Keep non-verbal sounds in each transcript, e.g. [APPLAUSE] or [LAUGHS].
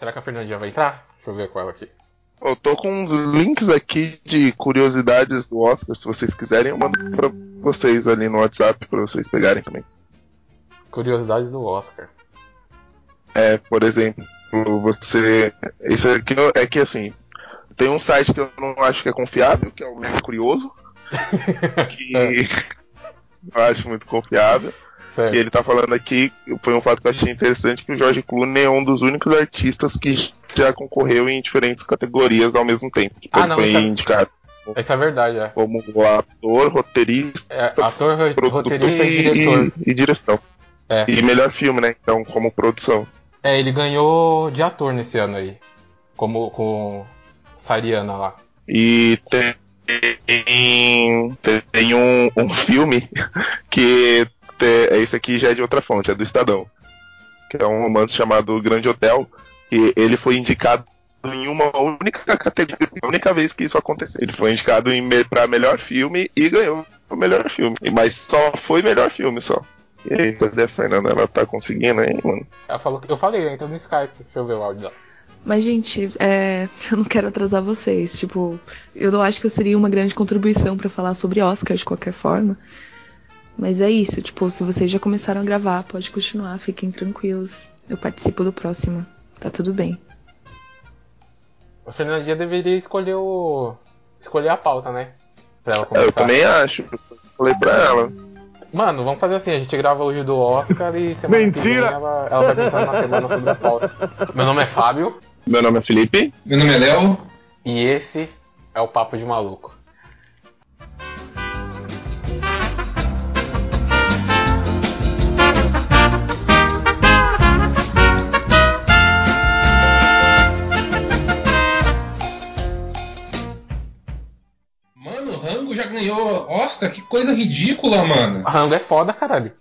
Será que a Fernandinha vai entrar? Deixa eu ver com ela aqui. Eu tô com uns links aqui de curiosidades do Oscar, se vocês quiserem, eu mando pra vocês ali no WhatsApp pra vocês pegarem também. Curiosidades do Oscar. É, por exemplo, você. Isso aqui é que assim. Tem um site que eu não acho que é confiável, que é o Mega Curioso. [LAUGHS] que eu acho muito confiável. Certo. E ele tá falando aqui, foi um fato que eu achei interessante, que o George Clooney é um dos únicos artistas que já concorreu em diferentes categorias ao mesmo tempo. Tipo, Ah, não, foi é- indicado Isso é verdade, é. como ator, roteirista, É, ator, roteirista e diretor. e direção. É. E melhor filme, né? Então, como produção. É, ele ganhou de ator nesse ano aí. Como com Sariana lá. E tem, tem um, um filme [LAUGHS] que te- esse aqui já é de outra fonte, é do Estadão. Que é um romance chamado O Grande Hotel, que ele foi indicado em uma única categoria, a única vez que isso aconteceu. Ele foi indicado em me, pra melhor filme e ganhou o melhor filme. Mas só foi melhor filme só. E aí, cadê a Fernanda? Ela tá conseguindo aí, mano? Ela falou, eu falei, eu entro no Skype. Deixa eu ver o áudio dela. Mas, gente, é, [LAUGHS] eu não quero atrasar vocês. Tipo, eu não acho que eu seria uma grande contribuição pra falar sobre Oscar de qualquer forma. Mas é isso, tipo, se vocês já começaram a gravar, pode continuar, fiquem tranquilos. Eu participo do próximo. Tá tudo bem. A Fernandinha deveria escolher o. escolher a pauta, né? Pra ela Eu começar. também acho. Falei pra ela. Mano, vamos fazer assim, a gente grava hoje do Oscar e semana que vem ela, ela vai pensar na semana sobre a pauta. Meu nome é Fábio Meu nome é Felipe. Meu nome é Léo. e esse é o Papo de Maluco. Ganhou Oscar? Que coisa ridícula, mano. Rango é foda, caralho.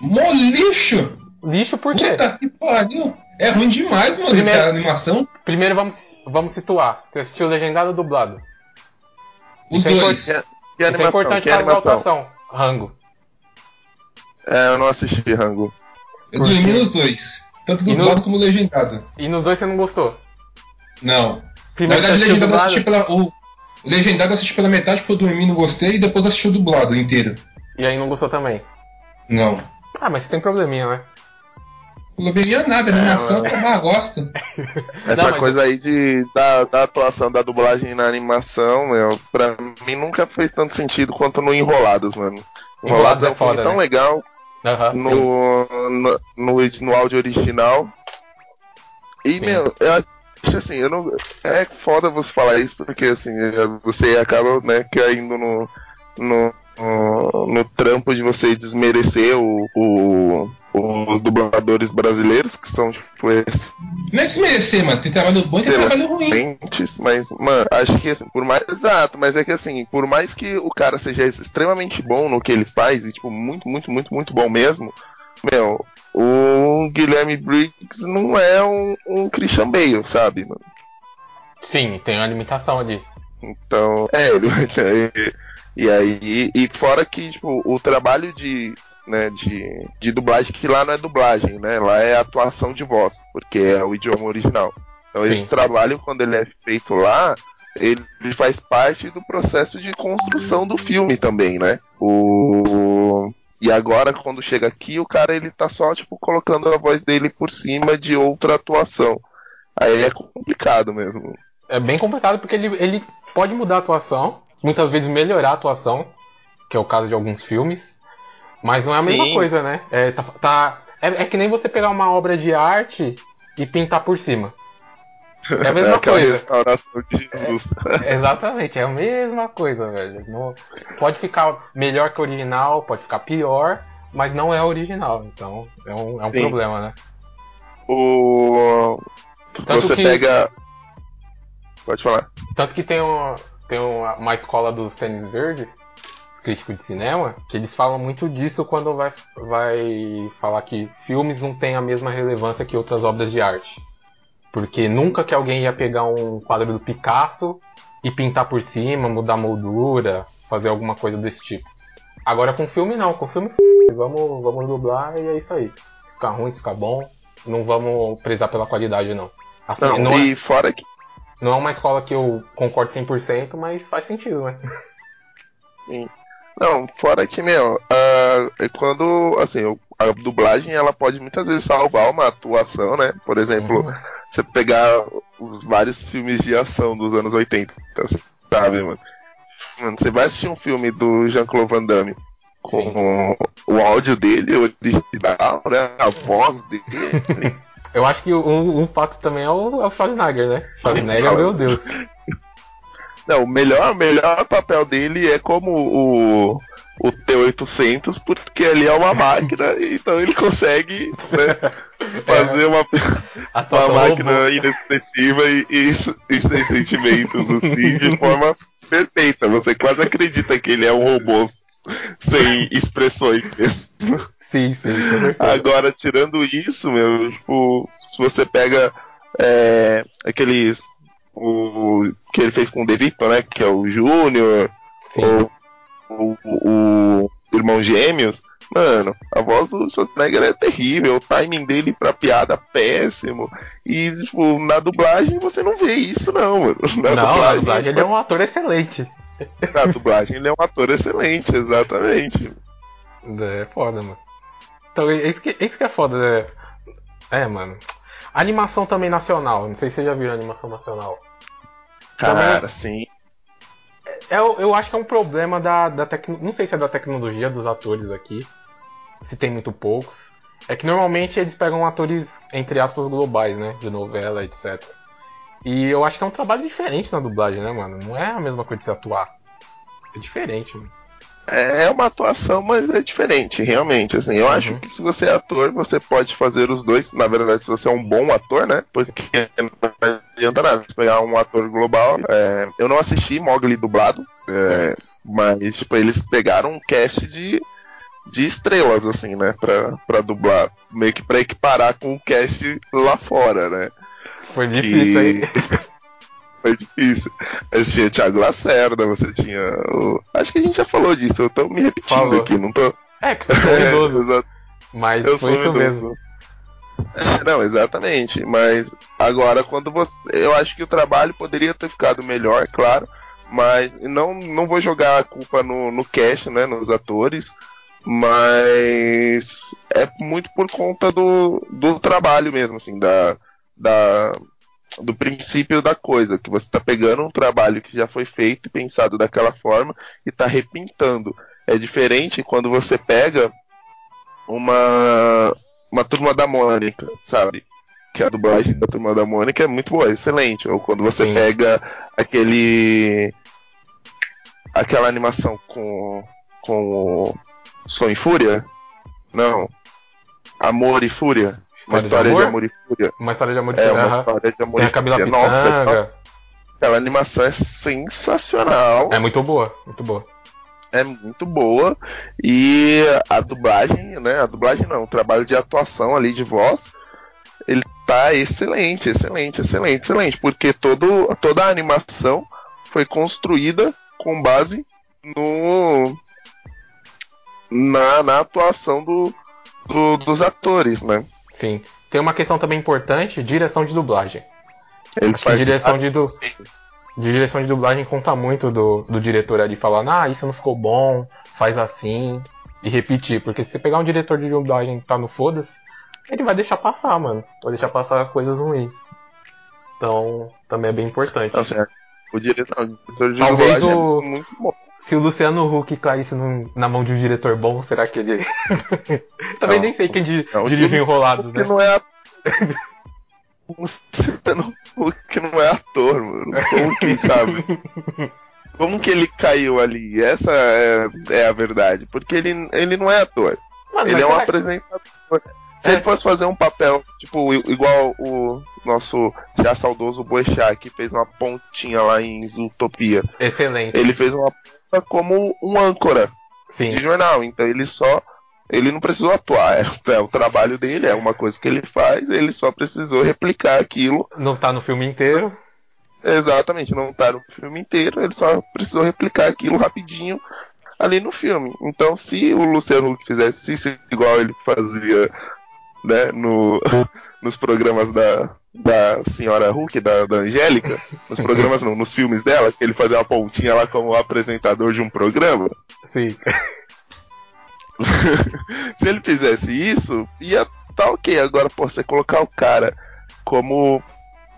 Mó lixo! Lixo por quê? Puta que pariu! É ruim demais, mano, Primeiro- essa animação. Primeiro vamos, vamos situar. Você assistiu legendado ou dublado? Os Isso é dois. Que, que Isso é animação? importante que para a animação? atuação. Rango. É, eu não assisti Rango. Eu dormi nos dois. Tanto E no- dublado como legendado. E nos dois você não gostou? Não. Na Primeiro verdade, o assistiu legendado eu dublado, assisti pela. O legendado assisti pela metade porque eu dormi não gostei e depois assisti o dublado inteiro. e aí não gostou também. Não. Ah, mas você tem probleminha, né? Não veria nada, a animação eu ah, gosto. [LAUGHS] Essa Não, mas- coisa aí de, da, da atuação da dublagem na animação, meu, pra mim nunca fez tanto sentido quanto no Enrolados, mano. Enrolados Enrolados é é um filme foda, tão né? legal sim. no, no, no, no áudio original. E, Sim. meu, eu acho assim, eu não. É foda você falar isso, porque assim, você acaba, né, caindo no. no no, no trampo de você desmerecer o, o- os dubladores brasileiros, que são tipo esses Não é desmerecer, mano. Tem trabalho bom e tem trabalho ruim. mas, mano, acho que assim, por mais. Exato, mas é que assim, por mais que o cara seja extremamente bom no que ele faz, e tipo, muito, muito, muito, muito bom mesmo, meu, o Guilherme Briggs não é um, um Christian Bale, sabe, mano? Sim, tem uma limitação ali. Então, é, ele e, e aí, e fora que, tipo, o trabalho de, né, de, de dublagem, que lá não é dublagem, né? Lá é atuação de voz, porque é o idioma original. Então Sim. esse trabalho, quando ele é feito lá, ele faz parte do processo de construção do filme também, né? O... E agora, quando chega aqui, o cara ele tá só, tipo, colocando a voz dele por cima de outra atuação. Aí é complicado mesmo. É bem complicado porque ele, ele pode mudar a atuação, muitas vezes melhorar a atuação, que é o caso de alguns filmes, mas não é a mesma Sim. coisa, né? É, tá, tá- é, é que nem você pegar uma obra de arte e pintar por cima. É a mesma [LAUGHS] aquela coisa. restauração de Jesus. Exatamente, é a mesma coisa, velho. Não- pode ficar melhor que o original, pode ficar pior, mas não é original. Então é um, é um Sim. problema, né? O... Tanto Você que- pega. Pode falar. Tanto que tem, uma, tem uma, uma escola dos tênis verde, os críticos de cinema, que eles falam muito disso quando vai, vai falar que filmes não têm a mesma relevância que outras obras de arte. Porque nunca que alguém ia pegar um quadro do Picasso e pintar por cima, mudar a moldura, fazer alguma coisa desse tipo. Agora com filme não, com filme f... vamos, vamos dublar e é isso aí. Se ficar ruim, se ficar bom, não vamos prezar pela qualidade, não. Assim, Não, não, e é, fora que. não é uma escola que eu concordo 100%, mas faz sentido, né? Não, fora que, meu, é quando, assim, a dublagem ela pode muitas vezes salvar uma atuação, né? Por exemplo, Uhum. Você pegar os vários filmes de ação dos anos 80, sabe, mano? Mano, você vai assistir um filme do Jean-Claude Van Damme com o áudio dele original, né? A voz dele. [LAUGHS] Eu acho que um, um fato também é o, é o Schwarzenegger, né? Schwarzenegger, meu Deus. Não, o melhor, o melhor papel dele é como o, o T-800, porque ele é uma [LAUGHS] máquina, então ele consegue né, [LAUGHS] fazer uma, [LAUGHS] uma Atuação máquina robô. inexpressiva e, e, e sem sentimentos assim, de forma perfeita. Você quase acredita que ele é um robô sem expressões. Sim, sim, certeza. Agora, tirando isso, meu, tipo, se você pega é, aqueles. O que ele fez com o Devito, né? Que é o Júnior, Sim. ou o, o, Irmão Gêmeos. Mano, a voz do Schwarzenegger é terrível, o timing dele pra piada péssimo. E, tipo, na dublagem você não vê isso, não, mano. [LAUGHS] Na não, na dublagem ele é um ator excelente. [LAUGHS] Na dublagem ele é um ator excelente, exatamente. É foda, mano. Então, é isso que, é isso que é foda, né? É, mano. Animação também nacional. Não sei se vocês já viram animação nacional. Cara, sim. Eu, eu acho que é um problema da, da tecnologia. Não sei se é da tecnologia dos atores aqui. Se tem muito poucos. É que normalmente eles pegam atores, entre aspas, globais, né? De novela, etc. E eu acho que é um trabalho diferente na dublagem, né, mano? Não é a mesma coisa de se atuar. É diferente, mano. É uma atuação, mas é diferente, realmente. Assim, eu Uhum. acho que se você é ator, você pode fazer os dois. Na verdade, se você é um bom ator, né? Porque não adianta nada. Se pegar um ator global. é, eu não assisti Mogli dublado, é, mas tipo, eles pegaram um cast de, de estrelas, assim, né? Pra, pra dublar. Meio que pra equiparar com o cast lá fora, né? Foi difícil, hein? [LAUGHS] Foi difícil. Mas tinha Thiago Lacerda, você tinha. o- Acho que a gente já falou disso, eu tô me repetindo Falou. aqui, não tô. É, que foi um idoso. exato. Mas Eu foi sou isso idoso. mesmo. É, não, exatamente. Mas agora, quando você. Eu acho que o trabalho poderia ter ficado melhor, claro. Mas não, não vou jogar a culpa no, no cast, né? Nos atores. Mas é muito por conta do, do trabalho mesmo, assim, da, da, do princípio da coisa. Que você está pegando um trabalho que já foi feito e pensado daquela forma e está repintando. É diferente quando você pega uma uma turma da Mônica, sabe? Que a dublagem da turma da Mônica é muito boa, excelente. Ou quando você Sim. pega aquele. aquela animação com. com o Som e Fúria? Não. Amor e Fúria. Uma História de história de amor? amor, e fúria. Uma história de amor É, de uma Aham. história de amor Tem e a Camila fúria. Nossa, Pitanga. aquela animação é sensacional. É muito boa, muito boa. é muito boa e a dublagem, né? A dublagem não, o trabalho de atuação ali de voz, ele tá excelente, excelente, excelente, excelente, porque todo, toda a animação foi construída com base no na, na atuação do, do- dos atores, né? Sim. Tem uma questão também importante, direção de dublagem. Ele Acho que direção de, du... de direção de dublagem conta muito do, do diretor ali falando, ah, isso não ficou bom, faz assim, e repetir. Porque se você pegar um diretor de dublagem que tá no foda-se, ele vai deixar passar, mano. Vai deixar passar coisas ruins. Então, também é bem importante. Não, certo. O diretor, o diretor de Talvez dublagem o- é muito bom. Se o Luciano Huck caísse num- na mão de um diretor bom, será que ele. [LAUGHS] também Não. nem sei quem di- Não, o dirigiu Enrolados, né? não é. [LAUGHS] O que não é ator, mano. Como que, sabe? [LAUGHS] Como que ele caiu ali? Essa é, é a verdade. Porque ele, ele não é ator. Mano, ele é um será que- apresentador. Se É. ele fosse fazer um papel, tipo, igual o nosso já saudoso Boechat, que fez uma pontinha lá em Zootopia. Excelente. Ele fez uma ponta como um âncora Sim. de jornal. Então ele só. Ele não precisou atuar. É, é o trabalho dele, é uma coisa que ele faz, ele só precisou replicar aquilo. Não tá no filme inteiro. Exatamente, não tá no filme inteiro, ele só precisou replicar aquilo rapidinho ali no filme. Então, se o Luciano Huck fizesse isso igual ele fazia né, no, [LAUGHS] nos programas da, da senhora Hulk, da, da Angélica, nos programas não, nos filmes dela, que ele fazia uma pontinha lá como apresentador de um programa. Sim. [LAUGHS] Se ele fizesse isso, ia tá ok. Agora, pô, você colocar o cara como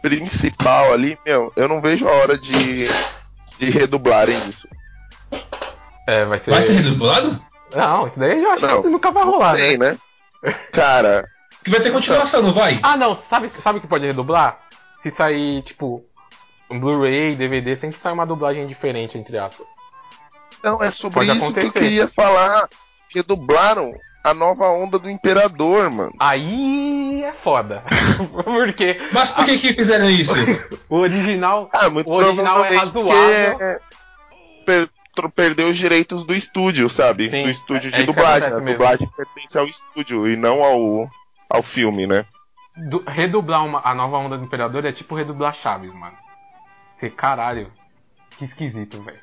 principal ali, meu, eu não vejo a hora de, de redublarem isso. É, vai ser. Vai ser redublado? Não, isso daí eu acho Não, que nunca vai rolar, Não sei, né? né? Cara, Que vai ter continuação, não vai? Ah, não, sabe sabe que pode redublar? Se sair, tipo, um Blu-ray, DVD, sempre sai uma dublagem diferente, entre aspas. não é sobre Pode isso que acontecer. eu queria falar. Redublaram a nova onda do Imperador, mano. Aí é foda. [LAUGHS] Porque Mas por que que fizeram isso? [LAUGHS] o original. Ah, muito O original é razoável. per- perdeu os direitos do estúdio, sabe? Sim, do estúdio é- é de que dublagem. A dublagem pertence ao estúdio e não ao, ao filme, né? Du- redublar uma- a nova onda do Imperador é tipo redublar Chaves, mano. Você, caralho, que esquisito, velho.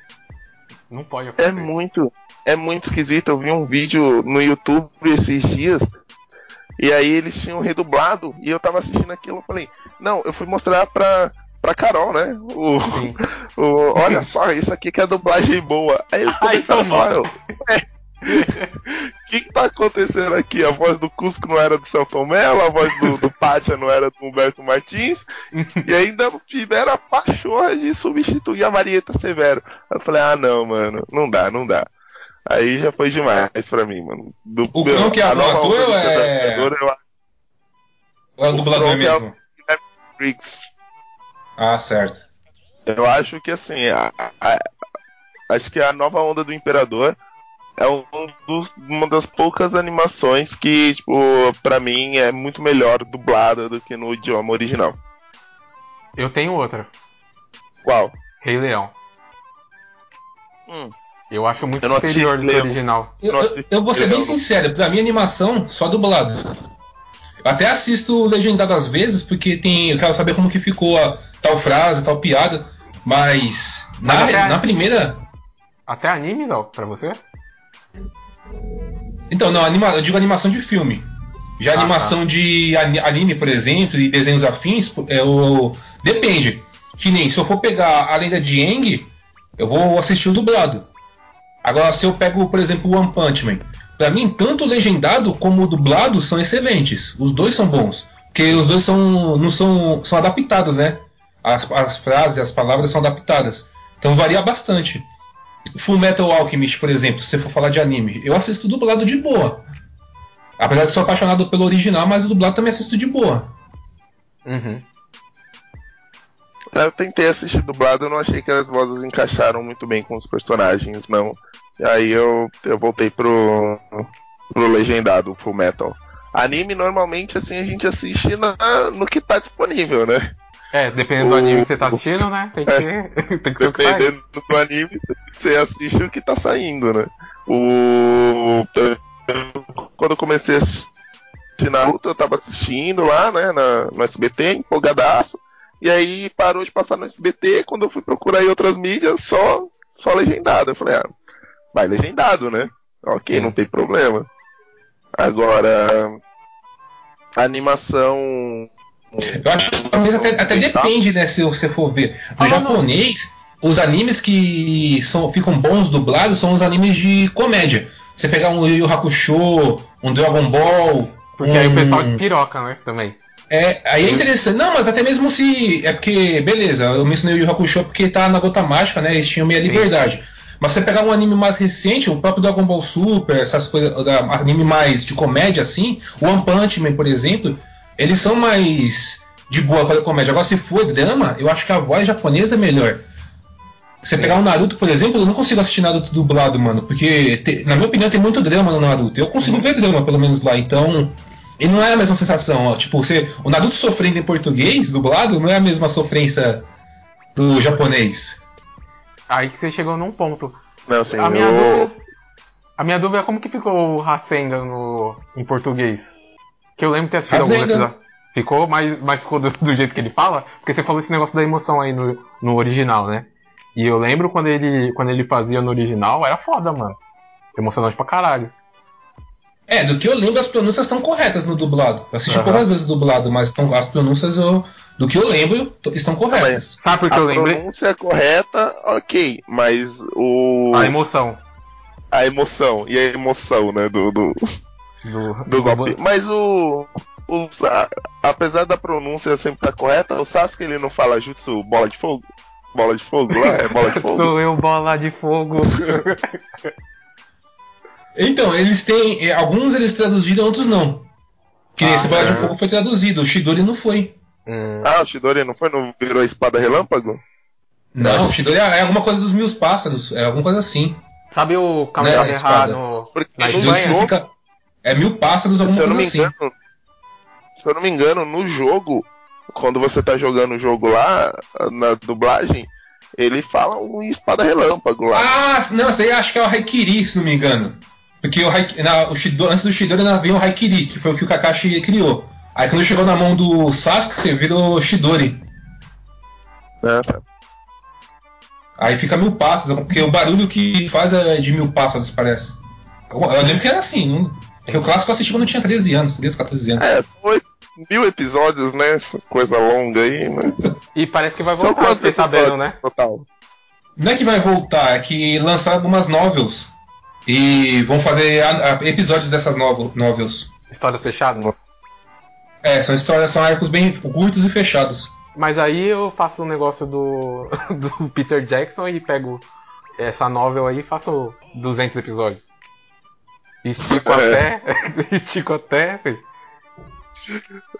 Não pode É acontecer. muito, é muito esquisito. Eu vi um vídeo no YouTube esses dias. E aí eles tinham redublado e eu tava assistindo aquilo, eu falei, não, eu fui mostrar pra, pra Carol, né? O, o- olha só, isso aqui que é dublagem boa. Aí eles Ai, começaram a tomou. falar, o que que tá acontecendo aqui? A voz do Cusco não era do Celton Mello, a voz do, do Pátia não era do Humberto Martins, e ainda tiveram a pachorra de substituir a Marieta Severo. Eu falei, ah não, mano, não dá, não dá. Aí já foi demais pra mim, mano. Do, O Cão que é a dublador é- Ou é o dublador é o- mesmo? que é Briggs. Ah, certo. Eu acho que assim, a- a- acho que a nova onda do Imperador é um dos- uma das poucas animações que, tipo, pra mim é muito melhor dublada do que no idioma original. Eu tenho outra. Qual? Rei Leão. Hum. Eu acho muito Eu superior do que o original. Eu, eu- eu vou ser bem sincero, pra mim animação só dublado. Eu até assisto legendado às vezes, porque tem. Eu quero saber como que ficou a tal frase, tal piada. Mas na, Mas até- na primeira. Até anime, não, pra você? Então, não, anima, eu digo animação de filme. Já Ah, animação de ani- anime, por exemplo, e desenhos afins, é o. Depende. Que nem se eu for pegar a lenda de Aang, eu vou assistir o dublado. Agora, se eu pego, por exemplo, o One Punch Man, pra mim, tanto o legendado como o dublado são excelentes. Os dois são bons. Porque os dois são. não são. são adaptados, né? As, as frases, as palavras são adaptadas. Então varia bastante. Full Metal Alchemist, por exemplo, se você for falar de anime, eu assisto dublado de boa. Apesar de ser apaixonado pelo original, mas o dublado também assisto de boa. Uhum. Eu tentei assistir dublado, eu não achei que as vozes encaixaram muito bem com os personagens, não. E aí eu, eu voltei pro, pro legendado, Full Metal. Anime, normalmente, assim, a gente assiste na, no que tá disponível, né? É, dependendo do O- anime que você tá assistindo, né? Tem que ser, [LAUGHS] tem que ser que sai. Dependendo do anime, você assiste o que tá saindo, né? O. Quando eu comecei a assistir Naruto, eu tava assistindo lá, né, na, no SBT, empolgadaço. E aí parou de passar no SBT. Quando eu fui procurar em outras mídias, só, só legendado. Eu falei, ah, vai legendado, né? Ok, Sim. não tem problema. Agora. A animação. Eu acho que talvez até, até depende, né, se você for ver. No Ah, não, japonês, os animes que são, ficam bons dublados são os animes de comédia. Você pegar um Yu Yu Hakusho, um Dragon Ball. Porque aí o um- pessoal despiroca, né? Também. É, aí é interessante. Não, mas até mesmo se. É porque, beleza, eu mencionei o Yu Yu Hakusho porque tá na gota mágica, né? Eles tinham meia Sim. Mas você pegar um anime mais recente, o próprio Dragon Ball Super, essas coisas, anime mais de comédia assim, o One Punch Man, por exemplo, eles são mais de boa para a comédia. Agora, se for drama, eu acho que a voz japonesa é melhor. Você pegar um Naruto, por exemplo, eu não consigo assistir Naruto dublado, mano, porque, te- na minha opinião, tem muito drama no Naruto. Eu consigo ver drama, pelo menos lá, então. E não é a mesma sensação, ó. Tipo, você, o Naruto sofrendo em português, dublado, não é a mesma sofrência do japonês. Aí que você chegou num ponto. Não, assim, a minha eu- dúvida. A minha dúvida é como que ficou o Rasengan no, em português. Que eu lembro de ter assistido algum Rasengan. episódio. Ficou, mas, mas ficou do, do jeito que ele fala? Porque você falou esse negócio da emoção aí no, no original, né? E eu lembro quando ele, quando ele fazia no original, era foda, mano. Emocionante pra caralho. É, do que eu lembro, as pronúncias estão corretas no dublado. Eu assisti Aham. poucas vezes dublado, mas tão- as pronúncias, eu, do que eu lembro, estão corretas. Sabe por que a eu lembrei? pronúncia é correta, ok, mas o A emoção a emoção e a emoção, né, do, do, do, do golpe. Mas o, o Sa- apesar da pronúncia sempre estar correta, o Sasuke ele não fala jutsu bola de fogo? Bola de fogo lá? É bola de [LAUGHS] fogo? Sou eu, bola de fogo. [LAUGHS] Então, eles têm. eh, Alguns eles traduziram, outros não. Que Ah, esse Bola de é. Fogo foi traduzido, o Shidori não foi. Hum, Ah, o Shidori não foi? Não virou espada relâmpago? Não, o Shidori é alguma coisa dos mil pássaros, é alguma coisa assim. sabe o Né, Kamehameha espada. no, Porque no jogo, significa. É mil pássaros, alguma se eu não coisa me assim. engano, se eu não me engano, no jogo, quando você tá jogando o jogo lá, na dublagem, ele fala um espada relâmpago lá. Ah, não, esse daí acho que é o Haikiri, se não me engano. Porque o, Haik- na- o Shidori, antes do Shidori ainda veio o Haikiri, que foi o que o Kakashi criou. Aí quando chegou na mão do Sasuke, virou Shidori. né, tá. Aí fica mil pássaros, porque o barulho que faz é de mil pássaros, parece. Eu eu lembro que era assim. Não... É que o clássico eu assisti quando eu tinha 13 anos, 13, 14 anos. É, foi mil episódios, né? Coisa longa aí, mas. E parece que vai voltar, fiquei sabendo, né? Total. Não é que vai voltar, é que lançaram algumas novels. E vão fazer a- a- episódios dessas novel, novels. Histórias fechadas. É, são histórias, são arcos bem curtos e fechados. Mas aí eu faço um negócio do, [LAUGHS] do Peter Jackson e pego essa novel aí e faço 200 episódios. Estico É. até. [LAUGHS] estico até. filho.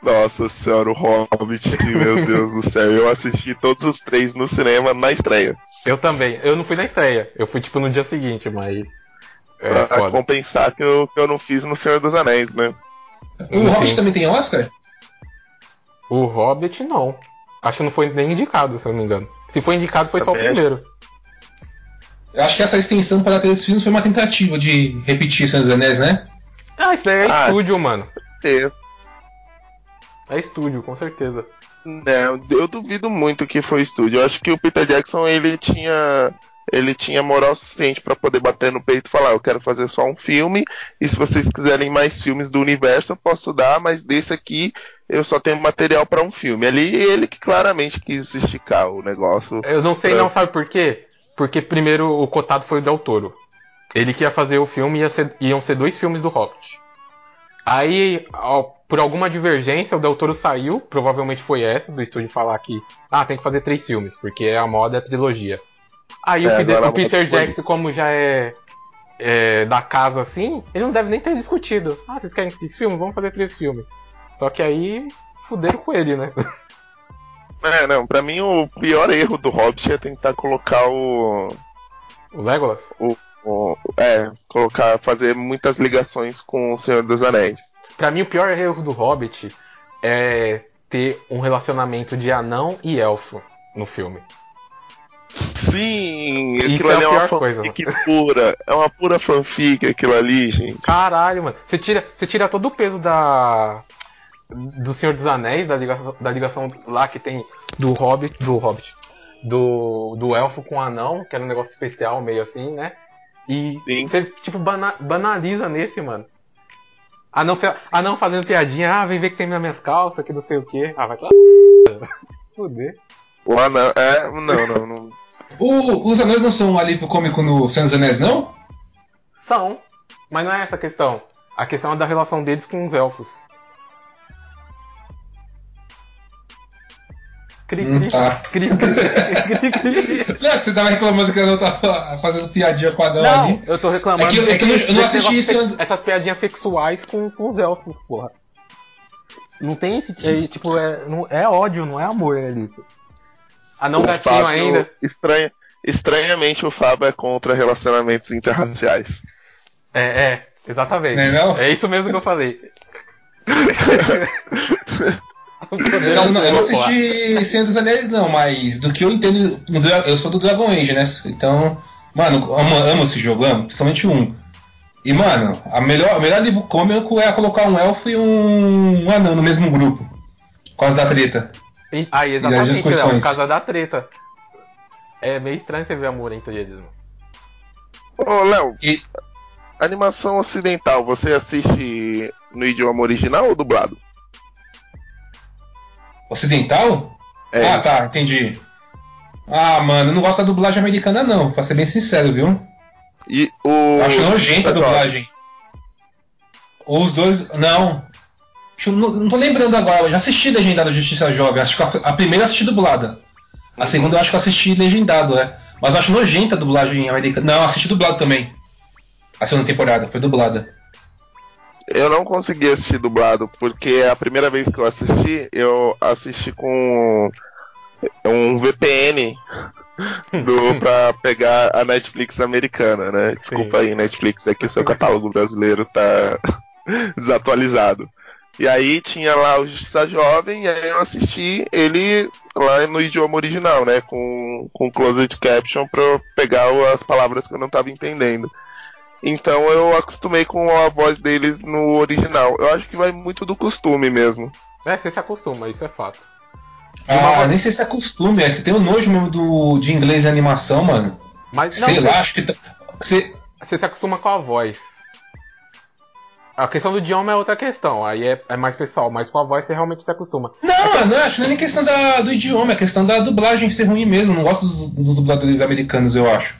Nossa senhora, o Hobbit, meu [LAUGHS] Deus do céu. Eu assisti todos os três no cinema na estreia. Eu também. Eu não fui na estreia. Eu fui tipo no dia seguinte, mas. É, pra foda. compensar que eu, que eu não fiz no Senhor dos Anéis, né? O Sim. Hobbit também tem Oscar? O Hobbit não. Acho que não foi nem indicado, se eu não me engano. Se foi indicado, foi só o primeiro. Eu acho que essa extensão para três filmes foi uma tentativa de repetir Senhor dos Anéis, né? Ah, isso daí é Ah. estúdio, mano. É, É estúdio, com certeza. Não, eu duvido muito que foi estúdio. Eu acho que o Peter Jackson ele tinha ele tinha moral suficiente pra poder bater no peito e falar: eu quero fazer só um filme e se vocês quiserem mais filmes do universo eu posso dar, mas desse aqui eu só tenho material pra um filme. Ali ele que claramente quis esticar o negócio. Eu não sei É. não, sabe por quê? Porque primeiro o cotado foi o Del Toro. Ele que ia fazer o filme ia ser- iam ser dois filmes do Hobbit. Aí, ao- por alguma divergência, o Del Toro saiu, provavelmente foi essa, do estúdio falar que, ah, tem que fazer três filmes, porque a moda é a trilogia. Aí o, É, Peter- o Peter moda foi- Jackson, como já é, é da casa assim, ele não deve nem ter discutido. Ah, vocês querem três filmes? Vamos fazer três filmes. Só que aí, fuderam com ele, né? [LAUGHS] É, não, pra mim o pior erro do Hobbit é tentar colocar o. O Legolas? o é, colocar, fazer muitas ligações com o Senhor dos Anéis. Pra mim, o pior erro do Hobbit é ter um relacionamento de anão e elfo no filme. Sim, aquilo é ali a é uma pior coisa, fanfic pura. É uma pura fanfic aquilo ali, gente. Caralho, mano. Você tira, você tira todo o peso da. Do Senhor dos Anéis, da ligação, da ligação lá que tem do Hobbit. Do Hobbit. Do, do elfo com o anão, que era um negócio especial, meio assim, né? E Sim. você, tipo, bana- banaliza nesse, mano. Anão, anão fazendo piadinha, ah, vem ver que tem nas minhas calças, que não sei o que. Ah, vai lá. [LAUGHS] Fuder. O anão. É, não, não, não. O- os anões não são um alívio cômico no Senhor dos Anéis, não? São. Mas não é essa a questão. A questão é da relação deles com os elfos. Cri, Hum, cri, tá. cri, cri, cri, cri. Não, que você tava reclamando que eu não tava fazendo piadinha com o anão Não, ali. eu tô reclamando É que- é que eu não- eu não desse assisti esse se- essas piadinhas sexuais com, com os elfos, porra. Não tem esse. é, tipo, é, não, é ódio, não é amor ali. Ah, não O gatinho Fábio- ainda. Estranha, estranhamente o Fábio é contra relacionamentos interraciais. É, é, exatamente. Não é não? É isso mesmo que eu falei. Eu não, eu não assisti Senhor dos Anéis, não, mas do que eu entendo, eu sou do Dragon Age, né? Então, mano, amo, amo esse jogo, amo, principalmente um. E, mano, a melhor, o melhor livro cômico é colocar um elfo e um, um anão no mesmo grupo. Por causa da treta. E- Aí, E as exatamente, discussões. Léo, por causa da treta. É meio estranho você ver amor entre eles, mano. Ô, Léo, E. Animação ocidental, você assiste no idioma original ou dublado? Ocidental? É. Ah, tá, entendi. Ah, mano, eu não gosto da dublagem americana, não, pra ser bem sincero, viu? E o. Eu acho nojenta a dublagem. Os dois. Não. Não, não tô lembrando agora, eu já assisti Legendado Justiça Jovem. Acho que a, a primeira eu assisti dublada. A segunda eu acho que eu assisti legendado, é. Mas eu acho nojenta a dublagem americana. Não, eu assisti dublado também. A segunda temporada, foi dublada. Eu não consegui assistir dublado, porque a primeira vez que eu assisti, eu assisti com um VPN [LAUGHS] do, [LAUGHS] pra pegar a Netflix americana, né? Desculpa aí, Netflix, é que o seu catálogo brasileiro tá [LAUGHS] desatualizado. E aí tinha lá o Justiça Jovem, e aí eu assisti ele lá no idioma original, né? Com, com closed caption pra eu pegar as palavras que eu não tava entendendo. Então eu acostumei com a voz deles no original. Eu acho que vai muito do costume mesmo. É, você se acostuma, isso é fato. Ah, nem sei se é costume, é que tem o nojo mesmo do, de inglês e animação, mano. Mas não, Sei você, lá, acho que. tá- Você, você se acostuma com a voz. A questão do idioma é outra questão, aí é, é mais pessoal, mas com a voz você realmente se acostuma. Não, não, acho que não é nem questão da- do idioma, é questão da dublagem ser ruim mesmo. Não gosto dos, dos dubladores americanos, eu acho.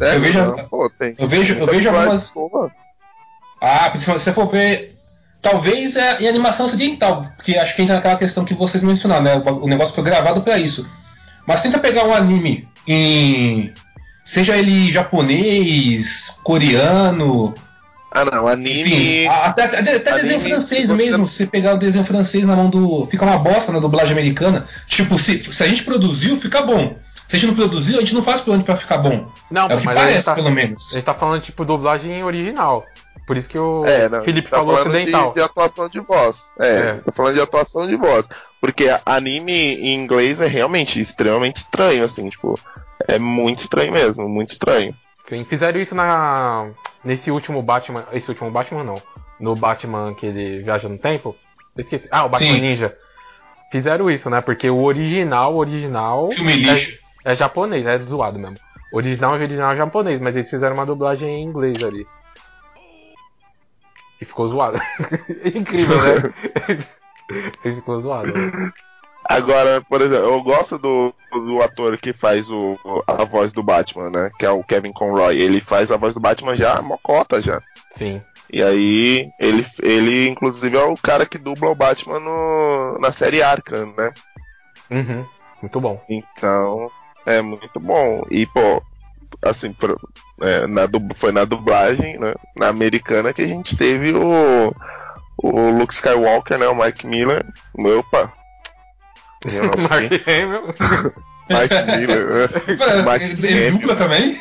É, Eu vejo as- pô, tem- Eu vejo, eu vejo algumas. boa. Ah, principalmente se você for ver. Talvez é em animação ocidental, porque acho que entra naquela questão que vocês mencionaram, né? O, o negócio foi gravado pra isso. Mas tenta pegar um anime em. Seja ele japonês, coreano, Ah não, anime. enfim, até, até, até anime, desenho francês mesmo. Se você pegar o desenho francês na mão do. Fica uma bosta na dublagem americana. Tipo, se, se a gente produziu, fica bom. Se a gente não produziu, a gente não faz plano pra ficar bom. Não, é o que a parece, tá, pelo a menos. gente tá falando tipo dublagem original. Por isso que o É, não, Felipe tá falou ocidental. De, de atuação de voz. É, É. tá falando de atuação de voz. Porque anime em inglês é realmente extremamente estranho, assim, tipo. É muito estranho mesmo, muito estranho. Sim, fizeram isso na nesse último Batman, esse último Batman não, no Batman que ele viaja no tempo. Eu esqueci. Ah, o Batman Sim. Ninja. Fizeram isso, né? Porque o original, o original Filme lixo. é, é japonês, é zoado mesmo. O original, original é japonês, mas eles fizeram uma dublagem em inglês ali. E ficou zoado. [LAUGHS] Incrível, né? Ele [LAUGHS] ficou zoado. né? Agora, por exemplo, eu gosto do, do ator que faz o, a voz do Batman, né? Que é o Kevin Conroy. Ele faz a voz do Batman já mocota já. Sim. E aí, ele, ele inclusive é o cara que dubla o Batman no, na série Arkham, né? Uhum. Muito bom. Então, é muito bom. E, pô, assim, pro- é, na foi na dublagem, né? Na americana que a gente teve o, o Luke Skywalker, né? O Mike Miller. Opa! Mark. Hamill. [LAUGHS] Mike Miller. né? Ele Hamill. dubla também?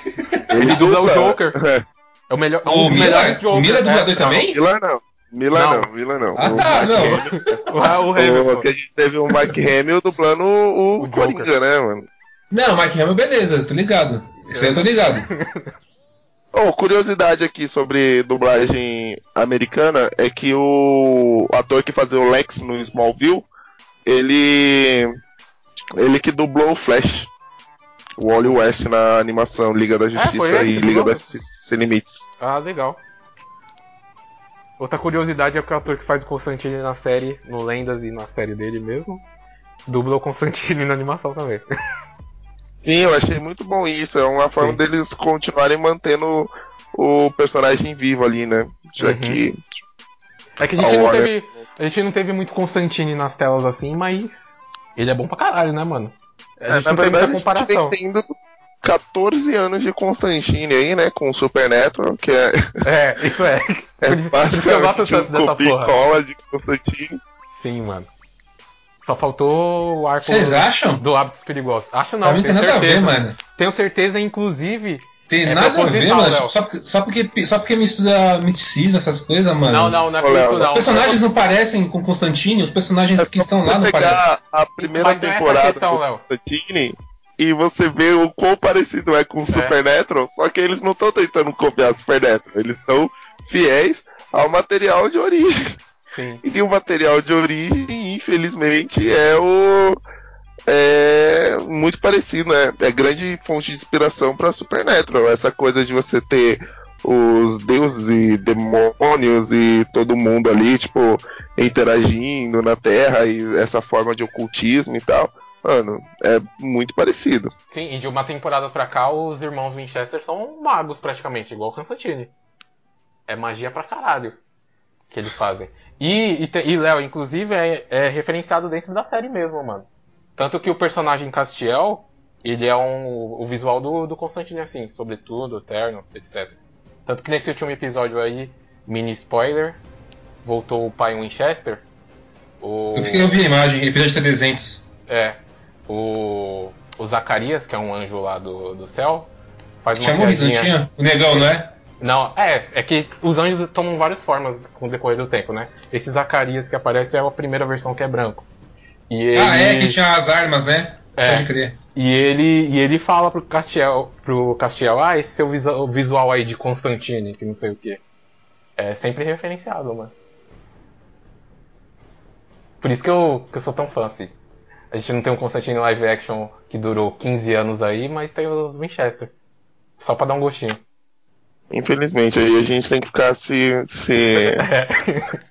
Ele dubla o Joker. É. É o melhor. O Miller? O Miller é Jokers. dublador também? Miller não. Miller Não. não, Miller não. Ah, O tá, não. Hamill- O, o Hamill, O, pô. que a gente teve o Mike Hamill dublando o, Coringa, Joker. né, mano? Não, Mike Hamill, beleza, tô ligado. Isso aí eu tô ligado. Oh, curiosidade aqui sobre dublagem americana é que o ator que fazia o Lex no Smallville, ele ele que dublou o Flash, o Wally West na animação Liga da Justiça foi ele e Liga dublou? da Justiça Sem Limites. Ah, legal. Outra curiosidade é que o ator que faz o Constantine na série, no Lendas e na série dele mesmo, dubla o Constantine na animação também. [LAUGHS] Sim, eu achei muito bom isso. É uma forma Sim. deles continuarem mantendo o personagem vivo ali, né? Já Uhum. que É que a gente, A não Warner- teve, a gente não teve muito Constantine nas telas assim, mas ele é bom pra caralho, né, mano? A É, gente na não tem muita comparação. a gente vem tendo 14 anos de Constantine aí, né? Com o Supernatural, que é, [LAUGHS] É, isso é. [LAUGHS] é que eu gosto basicamente um tanto dessa copia e porra. cola de Constantine. Sim, mano. Só faltou o arco Vocês acham? do Hábitos Perigosos. Acho não, tem tenho nada a certeza. ver, mano. Tenho certeza, inclusive. Tem É nada a ver, mano. Léo. Só, porque- só, porque, só porque mistura miticismo, essas coisas, mano. Não, não, não é Ô, por isso os não. Os personagens não parecem com Constantine, os personagens É que estão lá não parecem. pegar a primeira Mas não é temporada questão, do. Constantine e você vê o quão parecido é com o Supernatural, só que eles não estão tentando copiar o Supernatural, eles estão fiéis ao material de origem. Sim. E o material de origem, infelizmente, é o. É muito parecido, né? É grande fonte de inspiração para Supernatural. Essa coisa de você ter os deuses e demônios e todo mundo ali, tipo, interagindo na Terra e essa forma de ocultismo e tal. Mano, é muito parecido. Sim, e de uma temporada pra cá, os irmãos Winchester são magos praticamente, igual Constantine. É magia pra caralho que eles fazem. E, e, e Léo, inclusive, é, é, referenciado dentro da série mesmo, mano. Tanto que o personagem Castiel, ele é um, o visual do, do Constantine, assim, sobretudo, terno, etc. Tanto que nesse último episódio aí, mini spoiler, voltou o pai Winchester. O... Eu, fiquei, eu vi a imagem, episódio 300. É. O, o Zacarias, que é um anjo lá do, do céu, faz uma tinha morrido, não tinha? O negão, não é? Não, é, é que os anjos tomam várias formas com o decorrer do tempo, né? Esse Zacarias que aparece é a primeira versão que é branco. E ele... Ah, é, que tinha as armas, né? É. Pode crer. E ele, e ele fala pro Castiel, pro Castiel, ah, esse seu visual aí de Constantine, que não sei o que. É sempre referenciado, mano. Por isso que eu, que eu sou tão fã, assim. A gente não tem um Constantine live action que durou 15 anos aí, mas tem o Winchester. Só pra dar um gostinho. Infelizmente, aí a gente tem que ficar se. se... [LAUGHS]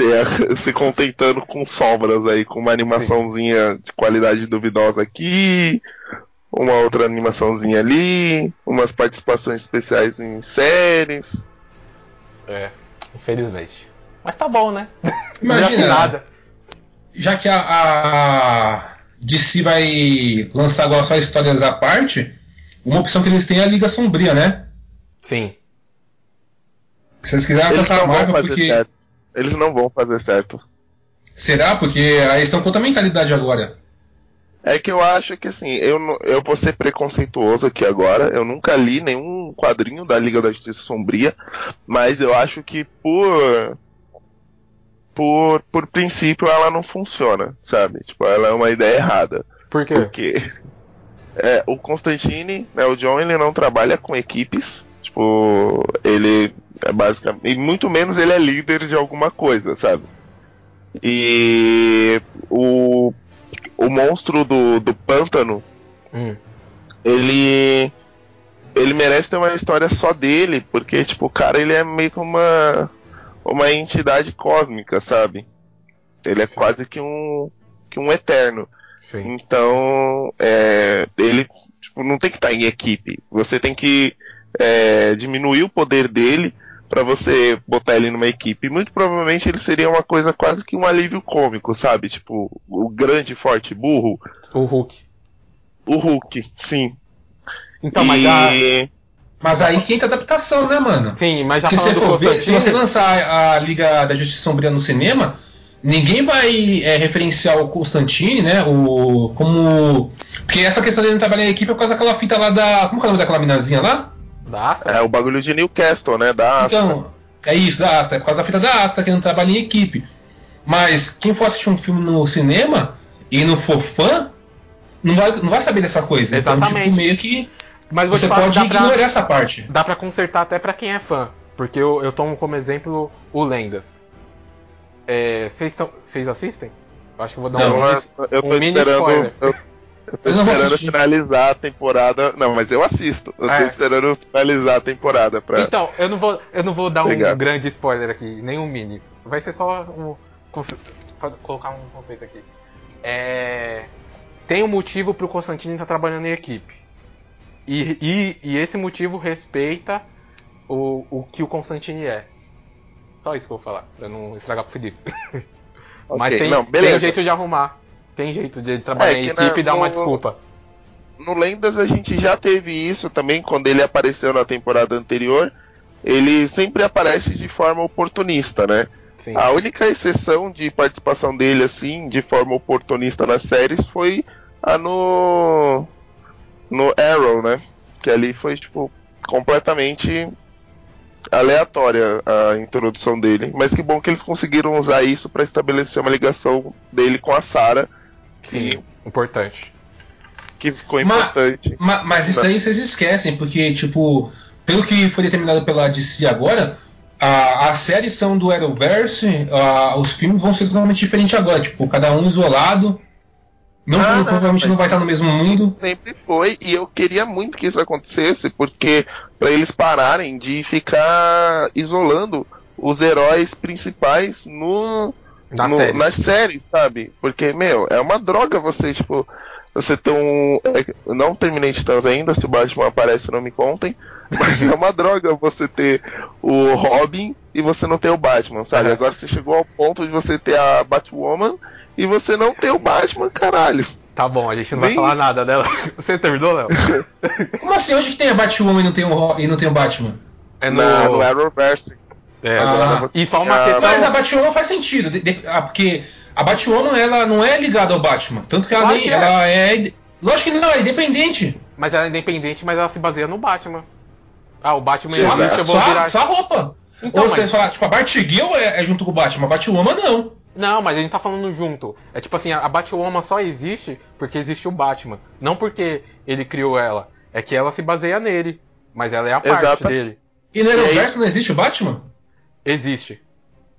se, [LAUGHS] se contentando com sobras aí, com uma animaçãozinha de qualidade duvidosa aqui, uma outra animaçãozinha ali, umas participações especiais em séries. É, infelizmente. Mas tá bom, né? [LAUGHS] Imagina. nada. Já que a, a DC vai lançar agora só histórias à parte, uma opção que eles têm é a Liga Sombria, né? Sim. Se eles quiserem alcançar a marca, porque. Certo. Eles não vão fazer certo. Será? Porque aí estão com outra mentalidade agora. É que eu acho que assim, eu, eu vou ser preconceituoso aqui agora. Eu nunca li nenhum quadrinho da Liga da Justiça Sombria, mas eu acho que por. Por, por princípio ela não funciona, sabe? Tipo, ela é uma ideia errada. Por quê? Porque é, o Constantine, né, o John, ele não trabalha com equipes. Tipo, ele é basicamente. E muito menos ele é líder de alguma coisa, sabe? E o, o monstro do, do pântano, hum. ele. Ele merece ter uma história só dele, porque, tipo, o cara ele é meio que uma. uma entidade cósmica, sabe? Ele é Sim. quase que um. que um eterno. Sim. Então, é, ele tipo, não tem que estar em equipe. Você tem que é, diminuir o poder dele para você botar ele numa equipe. Muito provavelmente ele seria uma coisa quase que um alívio cômico, sabe? Tipo, o grande, forte burro. O Hulk. O Hulk, sim. Então, e... mas a... Mas aí que entra adaptação, né, mano? Sim, mas já Porque se, for ver, se você lançar a Liga da Justiça Sombria no cinema, ninguém vai é, referenciar o Constantine, né? O, como. Porque essa questão dele não trabalhar em equipe é por causa daquela fita lá da. Como é o nome daquela minazinha lá? Da Astra? É o bagulho de Newcastle, né? Da Astra. Então, é isso, da Astra. É por causa da fita da Astra que não trabalha em equipe. Mas quem for assistir um filme no cinema e não for fã, não vai, não vai saber dessa coisa. Exatamente. Então, tipo, meio que. Mas você falar, pode ignorar pra, essa parte. Dá pra consertar até pra quem é fã. Porque eu, eu tomo como exemplo o Lendas. Vocês é, assistem? Eu acho que vou dar não, um, eu, eu um mini spoiler. Eu, eu tô eu esperando finalizar a temporada. Não, mas eu assisto. Eu é. tô esperando finalizar a temporada pra. Então, eu não vou, eu não vou dar um grande spoiler aqui, nem um mini. Vai ser só um. colocar um conceito aqui. É, tem um motivo pro Constantino estar tá trabalhando em equipe. E, e, e, esse motivo respeita o, o que o Constantine é. Só isso que eu vou falar, pra não estragar pro Felipe. [LAUGHS] Okay, Mas tem, não, tem jeito de arrumar. Tem jeito de trabalhar é, em equipe na, e dar uma desculpa. No Lendas a gente já teve isso também, quando ele apareceu na temporada anterior. Ele sempre aparece de forma oportunista, né? Sim. A única exceção de participação dele, assim, de forma oportunista nas séries foi a no. No Arrow, né? Que ali foi, tipo, completamente aleatória a introdução dele. Mas que bom que eles conseguiram usar isso para estabelecer uma ligação dele com a Sarah Sim, importante. Que ficou importante. Mas, mas isso daí vocês esquecem, porque, tipo, pelo que foi determinado pela DC agora, a, a série são do Arrowverse, a, os filmes vão ser totalmente diferentes agora, tipo, cada um isolado. Não, Ah, não, provavelmente não vai estar no mesmo mundo. Sempre foi, e eu queria muito que isso acontecesse, porque pra eles pararem de ficar isolando os heróis principais no, Da no- série. na série, sabe? Porque, meu, é uma droga você, tipo, você ter um. é, eu não terminei de trans ainda, se o Batman aparece, não me contem. Mas é uma [LAUGHS] droga você ter o Robin e você não ter o Batman, sabe? Aham. Agora você chegou ao ponto de você ter a Batwoman e você não ter o Batman, caralho. Tá bom, a gente não vai falar nada dela. [LAUGHS] Você terminou, Léo? Como assim? Onde que tem a Batwoman e não tem o, Ro- e não tem o Batman? É Na, no Arrowverse. É, Ah. e só uma Ah, questão. Mas a Batwoman faz sentido, de- de- ah, porque a Batwoman ela não é ligada ao Batman. Tanto que ela, Claro nem, que é. ela é. Lógico que não, é independente. Mas ela é independente, mas ela se baseia no Batman. Ah, o Batman Sim, existe, eu vou Só, virar. só a roupa. Então, Ou você mas- fala, tipo, a Batgirl é, é junto com o Batman, a Batwoman não. Não, mas a gente tá falando junto. É tipo assim, a Batwoman só existe porque existe o Batman. Não porque ele criou ela. É que ela se baseia nele. Mas ela é a parte Exato. dele. E no aí- Arrowverse não existe o Batman? Existe.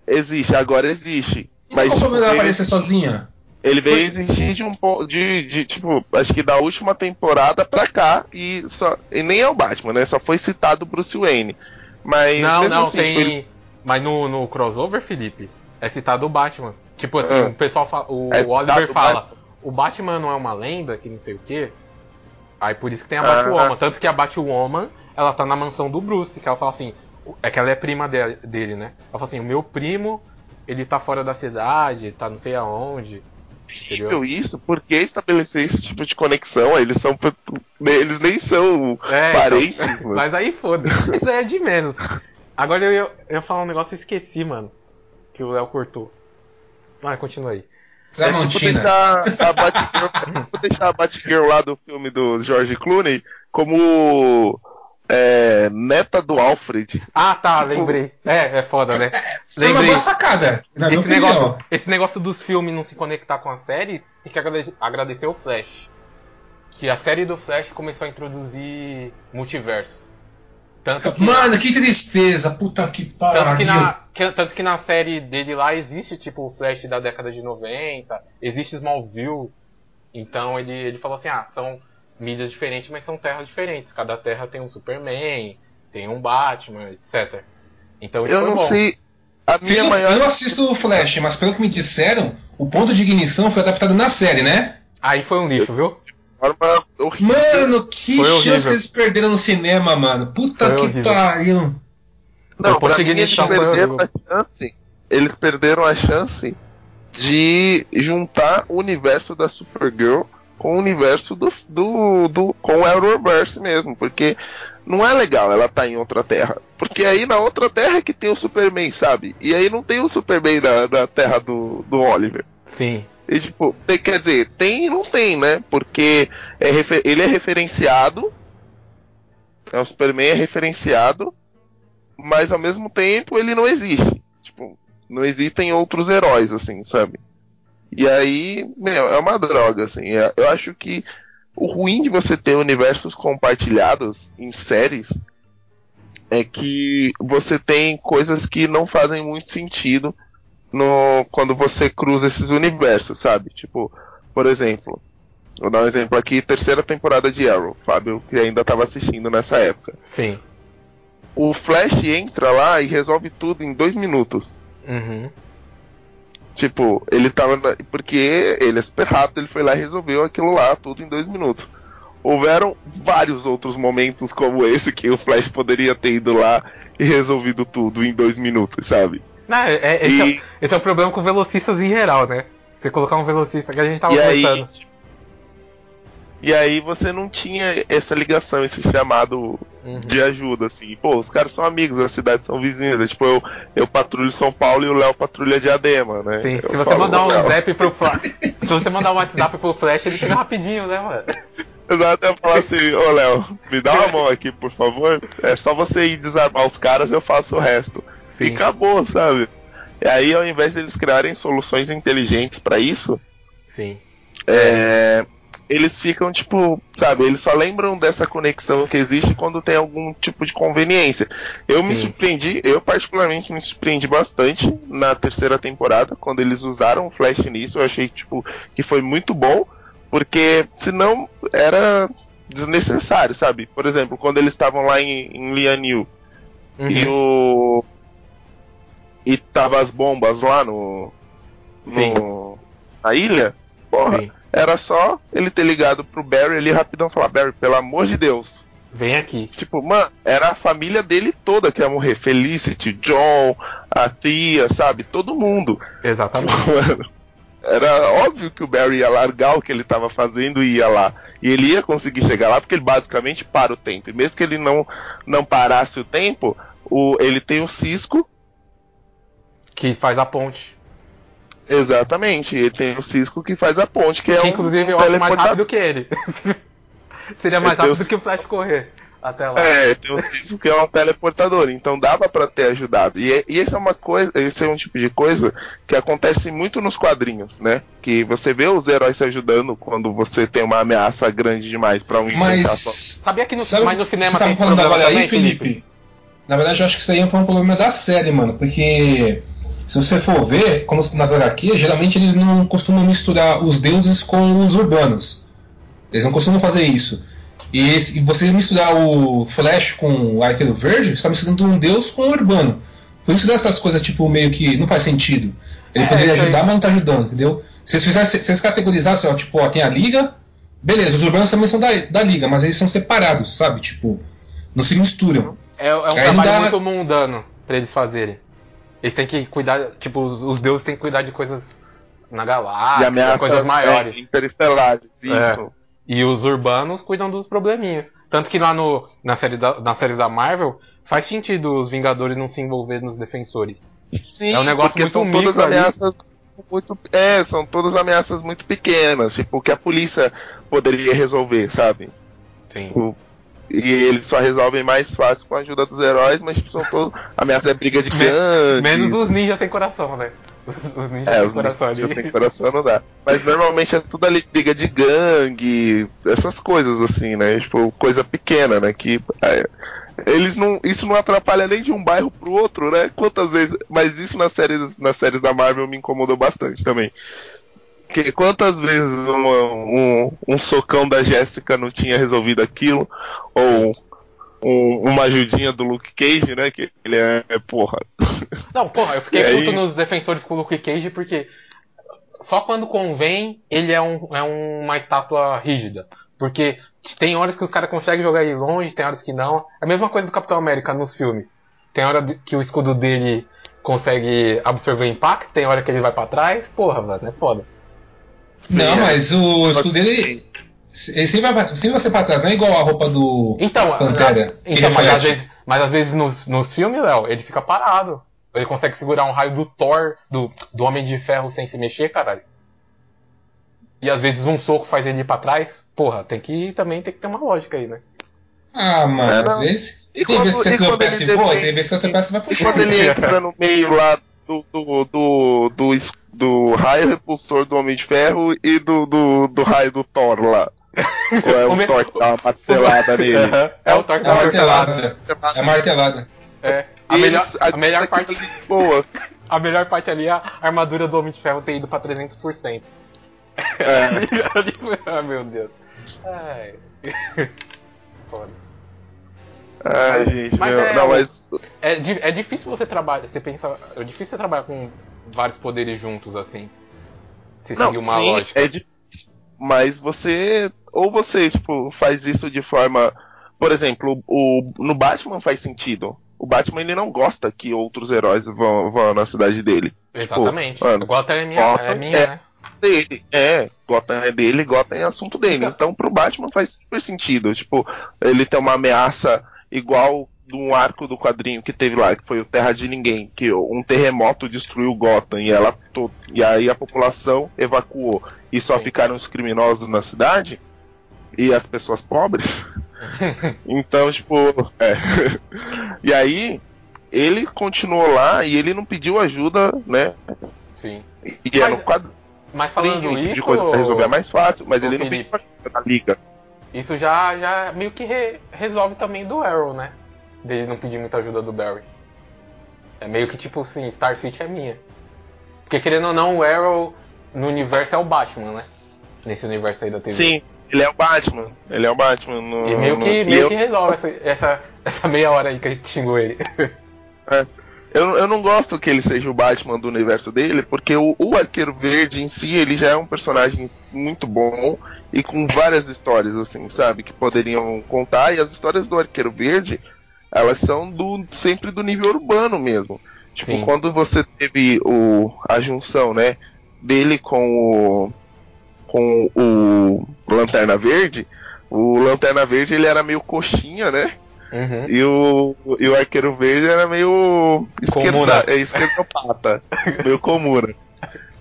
Existe, agora existe. E Mas qual o tipo, problema dela aparecer sozinha? ele veio existir de um ponto. De, de, tipo, acho que da última temporada pra cá. E, só, e nem é o Batman, né? Só foi citado Bruce Wayne. Mas não, mesmo não, assim, tem. tipo, ele- Mas no, no crossover, Felipe, é citado o Batman. Tipo assim, Ah. o pessoal fala. O É Oliver o fala. Batman. O Batman não é uma lenda, que não sei o quê. Aí por isso que tem a Ah. Batwoman. Tanto que a Batwoman, ela tá na mansão do Bruce, que ela fala assim. É que ela é prima de- dele, né? Ela fala assim, o meu primo, ele tá fora da cidade, tá não sei aonde. horrível isso, por que estabelecer esse tipo de conexão? Eles são. Eles nem são É, parentes. então, [LAUGHS] mano. mas aí foda-se. Isso aí é de menos. Agora eu ia, eu ia falar um negócio e esqueci, mano. Que o Léo cortou. Vai, continua aí. É É tipo Montina. deixar a Batgirl, é [LAUGHS] tipo deixar a Batgirl lá do filme do George Clooney como é, neta do Alfred. Ah, tá, Tipo- lembrei. É, é foda, né? Isso é uma boa sacada, Esse negócio, esse negócio dos filmes não se conectar com as séries, tem que agrade- agradecer o Flash. Que a série do Flash começou a introduzir multiverso. Tanto que, Mano, que tristeza, puta que pariu. tanto, que na, que- tanto que na série dele lá existe tipo o Flash da década de 90, existe Smallville. Então ele, ele falou assim: ah, são mídias diferentes, mas são terras diferentes. Cada terra tem um Superman, tem um Batman, etc. Então isso Eu foi não bom. sei. A minha Pelo- maior. Eu não assisto o Flash, mas pelo que me disseram, o ponto de ignição foi adaptado na série, né? Aí foi um lixo, viu? Mano, que Foi chance horrível. que eles perderam no cinema, mano. Puta Foi que horrível. pariu. Não, Eu pra mim eles perderam a chance. Eles perderam a chance de juntar o universo da Supergirl com o universo do, do, do com o Arrowverse mesmo, porque não é legal ela tá em outra terra, porque aí na outra terra é que tem o Superman, sabe? E aí não tem o Superman da, da terra do, do Oliver. Sim. E, tipo, tem- quer dizer, tem e não tem, né? Porque é ele é referenciado. É, o Superman é referenciado, mas ao mesmo tempo ele não existe. Tipo, não existem outros heróis, assim, sabe? E aí, meu, é uma droga, assim. É- Eu acho que o ruim de você ter universos compartilhados em séries é que você tem coisas que não fazem muito sentido no quando você cruza esses universos, sabe? Tipo, por exemplo, vou dar um exemplo aqui, terceira temporada de Arrow, Fábio, que ainda estava assistindo nessa época. Sim. O Flash entra lá e resolve tudo em dois minutos. Uhum. Tipo, ele tava. na- Porque ele é super rápido, ele foi lá e resolveu aquilo lá, tudo em dois minutos. Houveram vários outros momentos como esse que o Flash poderia ter ido lá e resolvido tudo em dois minutos, sabe? Não, é- é- esse, E- é, esse é o problema com velocistas em geral, né? Você colocar um velocista que a gente tava e aí, conversando. E aí você não tinha essa ligação, esse chamado Uhum. de ajuda, assim. Pô, os caras são amigos, as cidades são vizinhas. É, tipo, eu, eu patrulho São Paulo e o Léo patrulha Diadema, né? Sim, Eu se você mandar um zap pro Flash. [LAUGHS] se você mandar um WhatsApp pro Flash, ele chega rapidinho, né, mano? Exato, eu falo assim, ô Léo, me dá uma mão aqui, por favor. É só você ir desarmar os caras, eu faço o resto. E Sim. acabou, sabe? E aí, ao invés deles criarem soluções inteligentes pra isso, Sim. é, eles ficam, tipo, sabe, eles só lembram dessa conexão que existe quando tem algum tipo de conveniência. Eu me Sim. surpreendi, eu particularmente me surpreendi bastante na terceira temporada, quando eles usaram o Flash nisso, eu achei, tipo, que foi muito bom, Porque senão era desnecessário, sabe? Por exemplo, quando eles estavam lá em, em Lianil Uhum. e o. E tava as bombas lá no. Sim. no na ilha, porra, Sim. Era só ele ter ligado pro Barry ali rapidão e falar, Barry, pelo amor de Deus. Vem aqui. Tipo, mano, era a família dele toda que ia morrer. Felicity, John, a tia, sabe? Todo mundo. Exatamente. [LAUGHS] Mano, era óbvio que o Barry ia largar o que ele tava fazendo e ia lá. E ele ia conseguir chegar lá porque ele basicamente para o tempo. E mesmo que ele não, não parasse o tempo, o, ele tem o Cisco. Que faz a ponte. Exatamente, ele tem o Cisco que faz a ponte, que é que um inclusive eu acho mais rápido que ele. [LAUGHS] Seria mais tenho- rápido que o Flash correr até lá. É, tem o Cisco que é um teleportador, então dava pra ter ajudado. E, é- e esse é uma coisa, esse é um tipo de coisa que acontece muito nos quadrinhos, né? Que você vê os heróis se ajudando quando você tem uma ameaça grande demais pra um enfrentar só. Mas. Sabia que no, Sabe mas no o cinema você tem tava esse falando problema agora aí, também, Felipe? Na verdade, eu acho que isso aí foi um problema da série, mano. Porque se você for ver, como nas HQs, geralmente eles não costumam misturar os deuses com os urbanos. Eles não costumam fazer isso. E, esse- e você misturar o Flash com o Arqueiro Verde, você está misturando um deus com o urbano. Por isso dessas coisas, tipo, meio que não faz sentido. Ele É, poderia aí. ajudar, mas não tá ajudando, entendeu? Se eles fizessem, se eles categorizassem, ó, tipo, ó, tem a liga, beleza, os urbanos também são da, da liga, mas eles são separados, sabe? Tipo, não se misturam. É, é um Aí trabalho dá- muito mundano pra eles fazerem. Eles têm que cuidar, tipo, os, os deuses têm que cuidar de coisas na de galáxia, ameaças coisas maiores. é, interestelares, É. isso. E os urbanos cuidam dos probleminhas. Tanto que lá no, na, série da, na série da Marvel, faz sentido os Vingadores não se envolver nos defensores. Sim, É um negócio porque muito são todas ameaças muito. É, são todas ameaças muito pequenas, tipo, que a polícia poderia resolver, sabe? Sim. O- E eles só resolvem mais fácil com a ajuda dos heróis, mas tipo, são todos. Ameaça é briga de gangue. Menos os ninjas sem coração, né? Os, [LAUGHS] os ninjas É, sem os coração ninjas ali. sem coração não dá. Mas normalmente é tudo ali briga de gangue, essas coisas assim, né? Tipo, coisa pequena, né? Que é, eles não. Isso não atrapalha nem de um bairro pro outro, né? Quantas vezes. Mas isso nas séries, nas séries da Marvel me incomodou bastante também. Que quantas vezes uma- um, um socão da Jéssica não tinha resolvido aquilo? Ou um- uma ajudinha do Luke Cage, né? Que ele é, é porra. Não, porra, eu fiquei E aí- puto nos defensores com o Luke Cage porque só quando convém ele é, um, é uma estátua rígida. Porque tem horas que os caras conseguem jogar ele longe, tem horas que não. É a mesma coisa do Capitão América nos filmes. Tem hora que o escudo dele consegue absorver o impacto, tem hora que ele vai pra trás. Porra, mano, é foda. Não, é. mas o escudo dele. Ele sempre vai, pra- sempre vai ser pra trás, não é igual a roupa do Então, Pantera. a- que então mas, às reflete. vezes, mas às vezes nos, nos filmes, Léo, ele fica parado. Ele consegue segurar um raio do Thor, do, do Homem de Ferro sem se mexer, caralho. E às vezes um soco faz ele ir pra trás. Porra, tem que também tem que ter uma lógica aí, né? Ah, mano, É, às não. vezes. E tem quando- vezes que e você tropeça ele e voa, tem vezes que você tropeça e vai pro E chão. quando ele entra no meio lá do, do, do, do, do raio repulsor do Homem de Ferro e do, do, do raio do Thor lá. Ou é O [LAUGHS] o Thor que dá uma martelada [LAUGHS] nele? é o Thor que É dá a uma martelada. martelada. É a martelada. É. A E melhor, eles- a melhor parte. ali, Boa. [LAUGHS] A melhor parte ali é a armadura do Homem de Ferro ter ido pra 300%. É. Ah, meu Deus. Ai. Foda. Ai, gente, Mas meu, é não, o- mas. É, é difícil você trabalhar. Você pensa. É difícil você trabalhar com vários poderes juntos, assim. Você Não, seguir uma sim, lógica. é difícil. Mas você. Ou você, tipo, faz isso de forma. Por exemplo, o, no Batman faz sentido. O Batman ele não gosta que outros heróis vão, vão na cidade dele. Exatamente. Tipo, mano, Gotham é minha, Gotham é minha é- né? dele. É, Gotham é dele, Gotham é assunto dele. Então- Então, pro Batman faz super sentido. Tipo, ele tem uma ameaça igual de um arco do quadrinho que teve lá, que foi o Terra de Ninguém, que um terremoto destruiu Gotham e ela to- e aí a população evacuou e só Sim. ficaram os criminosos na cidade e as pessoas pobres. [LAUGHS] então, tipo, é. [LAUGHS] e aí ele continuou lá e ele não pediu ajuda, né? Sim. E é Mas- no quadrinho Mas falando de isso. coisa pra resolver é mais fácil, mas ele não Felipe. pediu ajuda da liga. Isso já, já meio que re- resolve também do Arrow, né? Dele não pedir muita ajuda do Barry. É meio que tipo assim, Star City é minha. Porque querendo ou não, o Arrow no universo é o Batman, né? nesse universo aí da TV. Sim, ele é o Batman. Ele é o Batman. No, E meio que, no- meio eu- que resolve essa, essa, essa meia hora aí que a gente xingou ele. Eu, eu não gosto que ele seja o Batman do universo dele, porque o, o Arqueiro Verde em si, ele já é um personagem muito bom e com várias histórias, assim, sabe? Que poderiam contar. E as histórias do Arqueiro Verde, elas são do, sempre do nível urbano mesmo. Tipo, Sim. quando você teve o, a junção, né? Dele com o. com o Lanterna Verde. O Lanterna Verde ele era meio coxinha, né? Uhum. E o, e o arqueiro verde era meio esquerda, é, esquerdopata, [LAUGHS] meio comuna.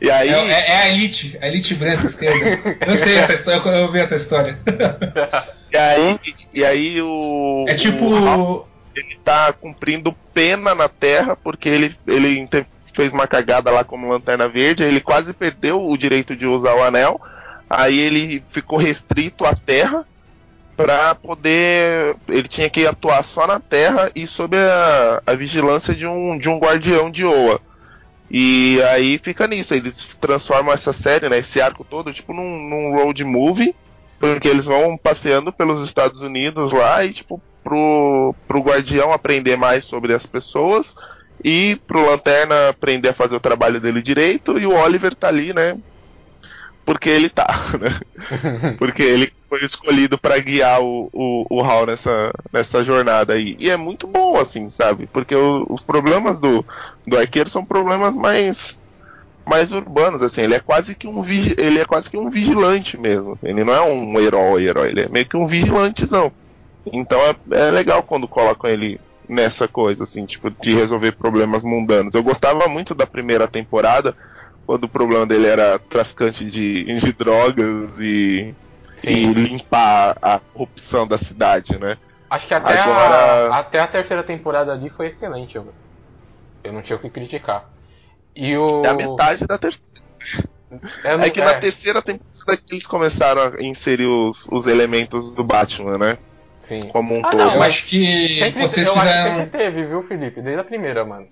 E aí, É, é- é a elite, a elite branca esquerda. Eu sei essa história, eu ouvi essa história. [LAUGHS] e aí, e aí o. É tipo. o ele tá cumprindo pena na Terra porque ele, ele fez uma cagada lá como lanterna verde, ele quase perdeu o direito de usar o anel. Aí ele ficou restrito à Terra para poder. Ele tinha que atuar só na Terra e sob a, a vigilância de um, de um guardião de Oa. E aí fica nisso, eles transformam essa série, né, esse arco todo, tipo num, num road movie, porque eles vão passeando pelos Estados Unidos lá e, tipo, pro, pro Guardião aprender mais sobre as pessoas e pro Lanterna aprender a fazer o trabalho dele direito e o Oliver tá ali, né, porque ele tá, [LAUGHS] né, [LAUGHS] porque ele foi escolhido para guiar o, o, o Hal nessa, nessa jornada aí. E é muito bom, assim, sabe? Porque o- os problemas do, do arqueiro são problemas mais mais urbanos, assim, ele é quase que um ele é quase que um vigilante mesmo. Ele não é um herói, herói, ele é meio que um vigilantezão. Então é, é legal quando colocam ele nessa coisa, assim, tipo, de resolver problemas mundanos. Eu gostava muito da primeira temporada, quando o problema dele era traficante de, de drogas e, e limpar a corrupção da cidade, né? Acho que até, Agora- a, até a terceira temporada ali foi excelente. Eu, eu não tinha o que criticar. E o. É a metade da terceira. não- É que na terceira temporada que eles começaram a inserir os, os elementos do Batman, né? Sim. Como um Ah, todo. não, Eu acho que Sempre, vocês eu acho que fizeram sempre teve, viu, Felipe? Desde a primeira, mano.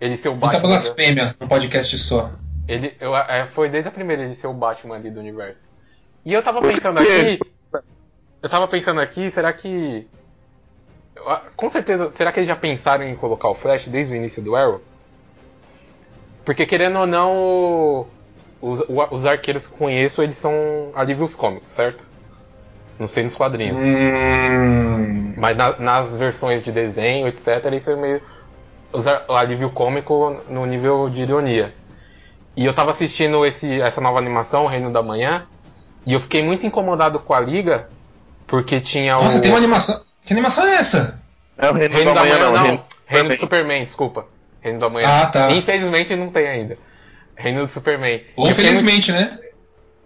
Ele ser o muita Batman. blasfêmia num podcast só. Ele, eu, é, foi desde a primeira ele ser o Batman ali do universo. E eu tava pensando aqui. Eu tava pensando aqui, será que. Com certeza, será que eles já pensaram em colocar o Flash desde o início do Arrow? Porque querendo ou não, os, os arqueiros que eu conheço, eles são alívios cômicos, certo? Não sei nos quadrinhos. Hum, Mas na- nas versões de desenho, etc., isso é meio. usar o alívio cômico no nível de ironia. E eu tava assistindo esse, essa nova animação, o Reino da Manhã, e eu fiquei muito incomodado com a Liga, porque tinha Nossa, o. tem uma animação. Que animação é essa? É o Reino, Reino da Manhã, não. não. Reino, Reino do Superman. Desculpa. Reino da Manhã. Ah, tá. Infelizmente não tem ainda. Reino do Superman. Ou felizmente, né? muito-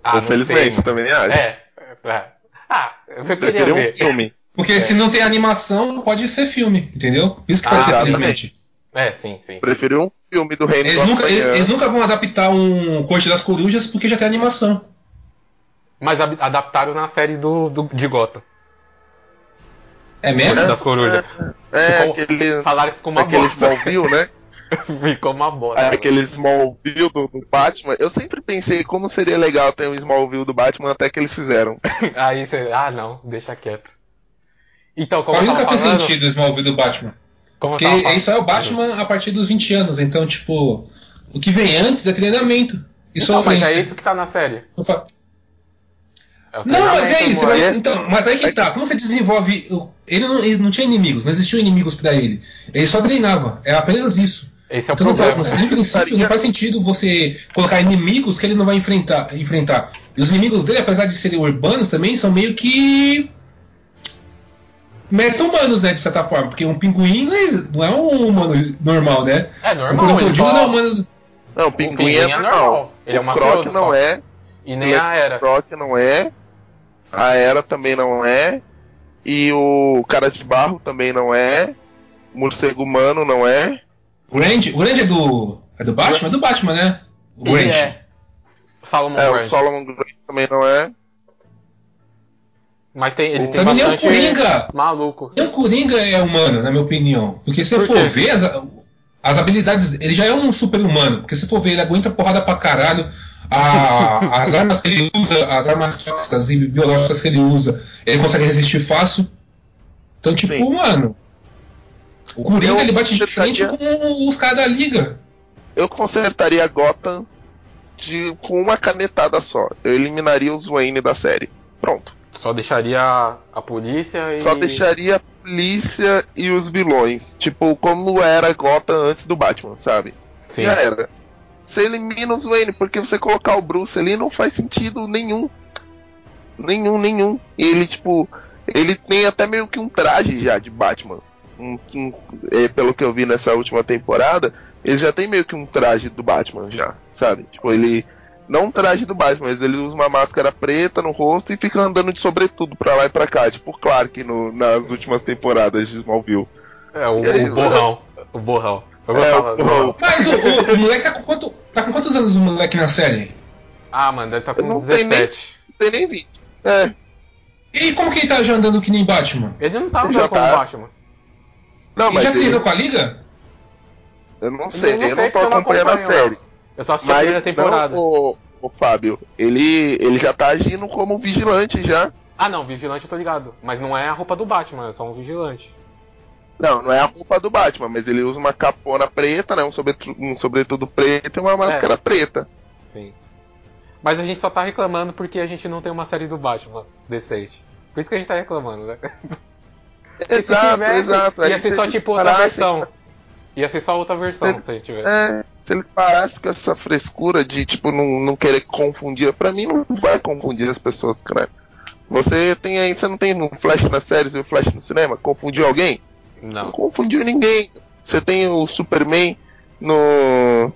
Ah, sei, também acho. É. é. Ah, eu queria um filme. Porque É. se não tem animação, pode ser filme, entendeu? Isso que Ah, vai ser exatamente. felizmente. É, sim, sim. Preferi um filme do Reino Eles nunca, eles, eles nunca vão adaptar um Corte das Corujas porque já tem animação. Mas adaptaram na série do, do, de Gotham. É mesmo? Das corujas. É, Ficou- aquele, Falaram que ficou uma aquele bosta. Smallville, né? [LAUGHS] [LAUGHS] ficou uma bosta. Aquele Smallville do, do Batman. Eu sempre pensei como seria legal ter um Smallville do Batman até que eles fizeram. [LAUGHS] Aí você. Ah, não, deixa quieto. Então, como eu tava nunca fez sentido o Smallville do Batman. Como Porque falando- isso é o Batman a partir dos 20 anos. Então, tipo, o que vem antes é treinamento. Isso Então, mas é isso que tá na série. É Não, mas é isso. Mas, então, mas aí que tá. Como você desenvolve. Ele não, ele não tinha inimigos, não existiam inimigos pra ele. Ele só treinava. É apenas isso. Esse é o Então, não problema. faz, no princípio, não faz sentido você colocar inimigos que ele não vai enfrentar. enfrentar. E os inimigos dele, apesar de serem urbanos também, são meio que. meta-humanos, né? De certa forma. Porque um pinguim não é, não é um humano normal, né? É Um normal. Ele crocodilo só... não é humano. Não, o o Pinguim, é normal. Ele é o uma Croc não é. E nem a era. O Croc não é. A Era também não é. E o Cara de Barro também não é. O Morcego Humano não é. O Grande, o é do. É do Batman? É do Batman, né? O Grande. é. Salomon É, o Grant. Solomon Grant também não é. Mas tem, ele O- tem Pra mim nem é o bastante Coringa. maluco. Nem o Coringa é humano, na minha opinião. Porque se Por for ver, as, as habilidades. Ele já é um super-humano. Porque se for ver, ele aguenta porrada pra caralho. a- [LAUGHS] as armas que ele usa, as armas tóxicas e biológicas que ele usa, ele consegue resistir fácil. Então, tipo, Sim. mano. O Coringa ele bate de frente com os caras da liga. Eu consertaria Gotham de, com uma canetada só. Eu eliminaria os Wayne da série. Pronto. Só deixaria a, polícia e. Só deixaria a polícia e os vilões. Tipo, como era Gotham antes do Batman, sabe? Sim. Já era. Você elimina os Wayne, porque você colocar o Bruce ali não faz sentido nenhum. Nenhum, nenhum. E ele, tipo, ele tem até meio que um traje já de Batman. Um- um- é, pelo que eu vi nessa última temporada, ele já tem meio que um traje do Batman já, sabe? Tipo, ele. Não um traje do Batman, mas ele usa uma máscara preta no rosto e fica andando de sobretudo pra lá e pra cá. Tipo o Clark no- nas últimas temporadas de Smallville. É, o, aí, o borrão. O borrão. Eu É, gostava o borrão. Mas o, o- o moleque tá com, quanto, tá com quantos anos o moleque na série? Ah, mano, deve estar com Não tem 17. Não tem nem vídeo. É, E como que ele tá já andando que nem Batman? Ele não tava Ele já andando como tá. Batman. Não, ele mas já ele- treinou com a liga? eu não sei, eu não, sei tô porque eu acompanhando a série. não. Eu só assisti a primeira Mas temporada. não, o, o Fábio, ele, ele já tá agindo como vigilante já. Ah, não, vigilante eu tô ligado. Mas não é a roupa do Batman, é só um vigilante. Não, não é a roupa do Batman, mas ele usa uma capona preta, né? Um, sobretu- um sobretudo preto e uma máscara preta. Sim. Mas a gente só tá reclamando porque a gente não tem uma série do Batman decente. Por isso que a gente tá reclamando, né? [LAUGHS] Exato, tivesse, exato. Ia ser se só tipo outra parassem- versão. Ia ser só outra versão Se- se a gente tivesse. É, se ele parasse com essa frescura de, tipo, não, não querer confundir, pra mim não vai confundir as pessoas, cara. Você tem aí, você não tem um Flash na série e o Flash no cinema? Confundiu alguém? Não Não. confundiu ninguém. Você tem o Superman no.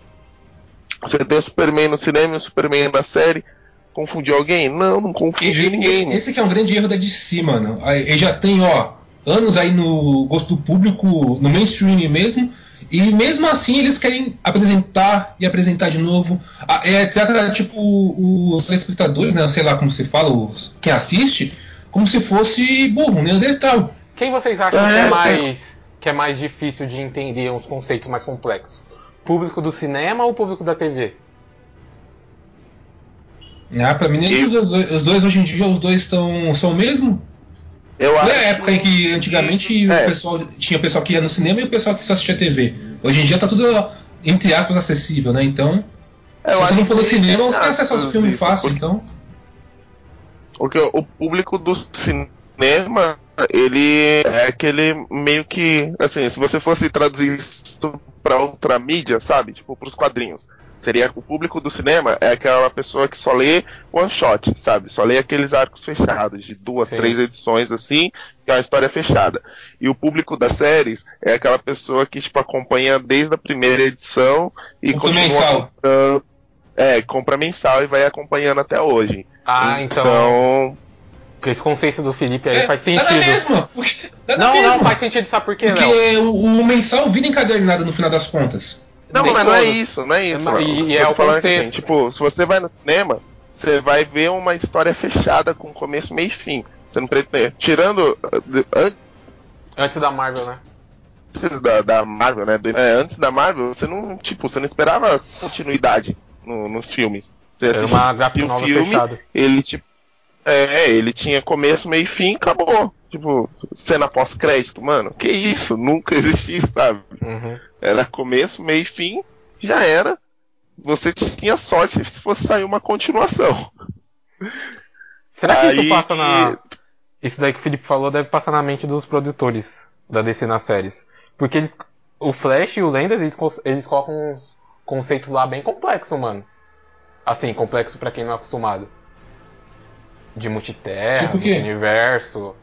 Você tem o Superman no cinema e o Superman na série. Confundiu alguém? Não, não confundiu ninguém. Esse, esse que é um grande erro da DC, mano. Aí, Ele já tem, ó, anos aí no gosto do público, no mainstream mesmo. E mesmo assim eles querem apresentar e apresentar de novo. Ah, É, trata tipo os telespectadores, né? Sei lá como se fala, os, quem assiste, como se fosse burro, um neandertal. Quem vocês acham É, que, é é. mais, que é mais difícil de entender uns conceitos mais complexos? Público do cinema ou público da TV? Ah, pra mim, nem os, dois, os dois hoje em dia, os dois estão, são o mesmo. Eu Não acho é a época em que antigamente É. o pessoal tinha o pessoal que ia no cinema e o pessoal que só assistia TV. Hoje em dia tá tudo, entre aspas, acessível, né? Então, eu se você não for no cinema, você tem acesso aos filmes fácil, porque- então. Porque o público do cinema, ele é aquele meio que. Assim, se você fosse traduzir isso pra outra mídia, sabe? Tipo, pros quadrinhos. Seria o público do cinema é aquela pessoa que só lê one shot, sabe? Só lê aqueles arcos fechados, de duas, Sim. três edições assim, que é uma história fechada. E o público das séries é aquela pessoa que, tipo, acompanha desde a primeira edição e Compra continua mensal. comprando. É, compra mensal e vai acompanhando até hoje. Ah, então. Então, Porque esse conceito do Felipe aí É, faz sentido. mesma! porque- Dá na Não, mesma! não, faz sentido, sabe por quê? Porque o, o mensal vira encadernado no final das contas. Não, mas não é isso, não é isso. É, e- e Eu é o conceito. assim, tipo, se você vai no cinema, você vai ver uma história fechada com começo, meio e fim. Você não pretende. Tirando Antes da Marvel, né? antes da, da Marvel, né? é, antes da Marvel, você não, tipo, você não esperava continuidade no- nos filmes. Você Era uma graphic o novel filme, fechada. ele tipo. É, ele tinha começo, meio e fim, acabou. Tipo, cena pós-crédito, mano. Que isso? Nunca existiu, sabe? Uhum. Era começo, meio e fim, já era. Você tinha sorte se fosse sair uma continuação. Será que isso Aí- passa na. Isso daí que o Felipe falou deve passar na mente dos produtores da DC nas séries. Porque eles. O Flash e o Lendas, eles, eles colocam uns conceitos lá bem complexos, mano. Assim, complexo pra quem não é acostumado. De multiterra, Tipo quê? universo,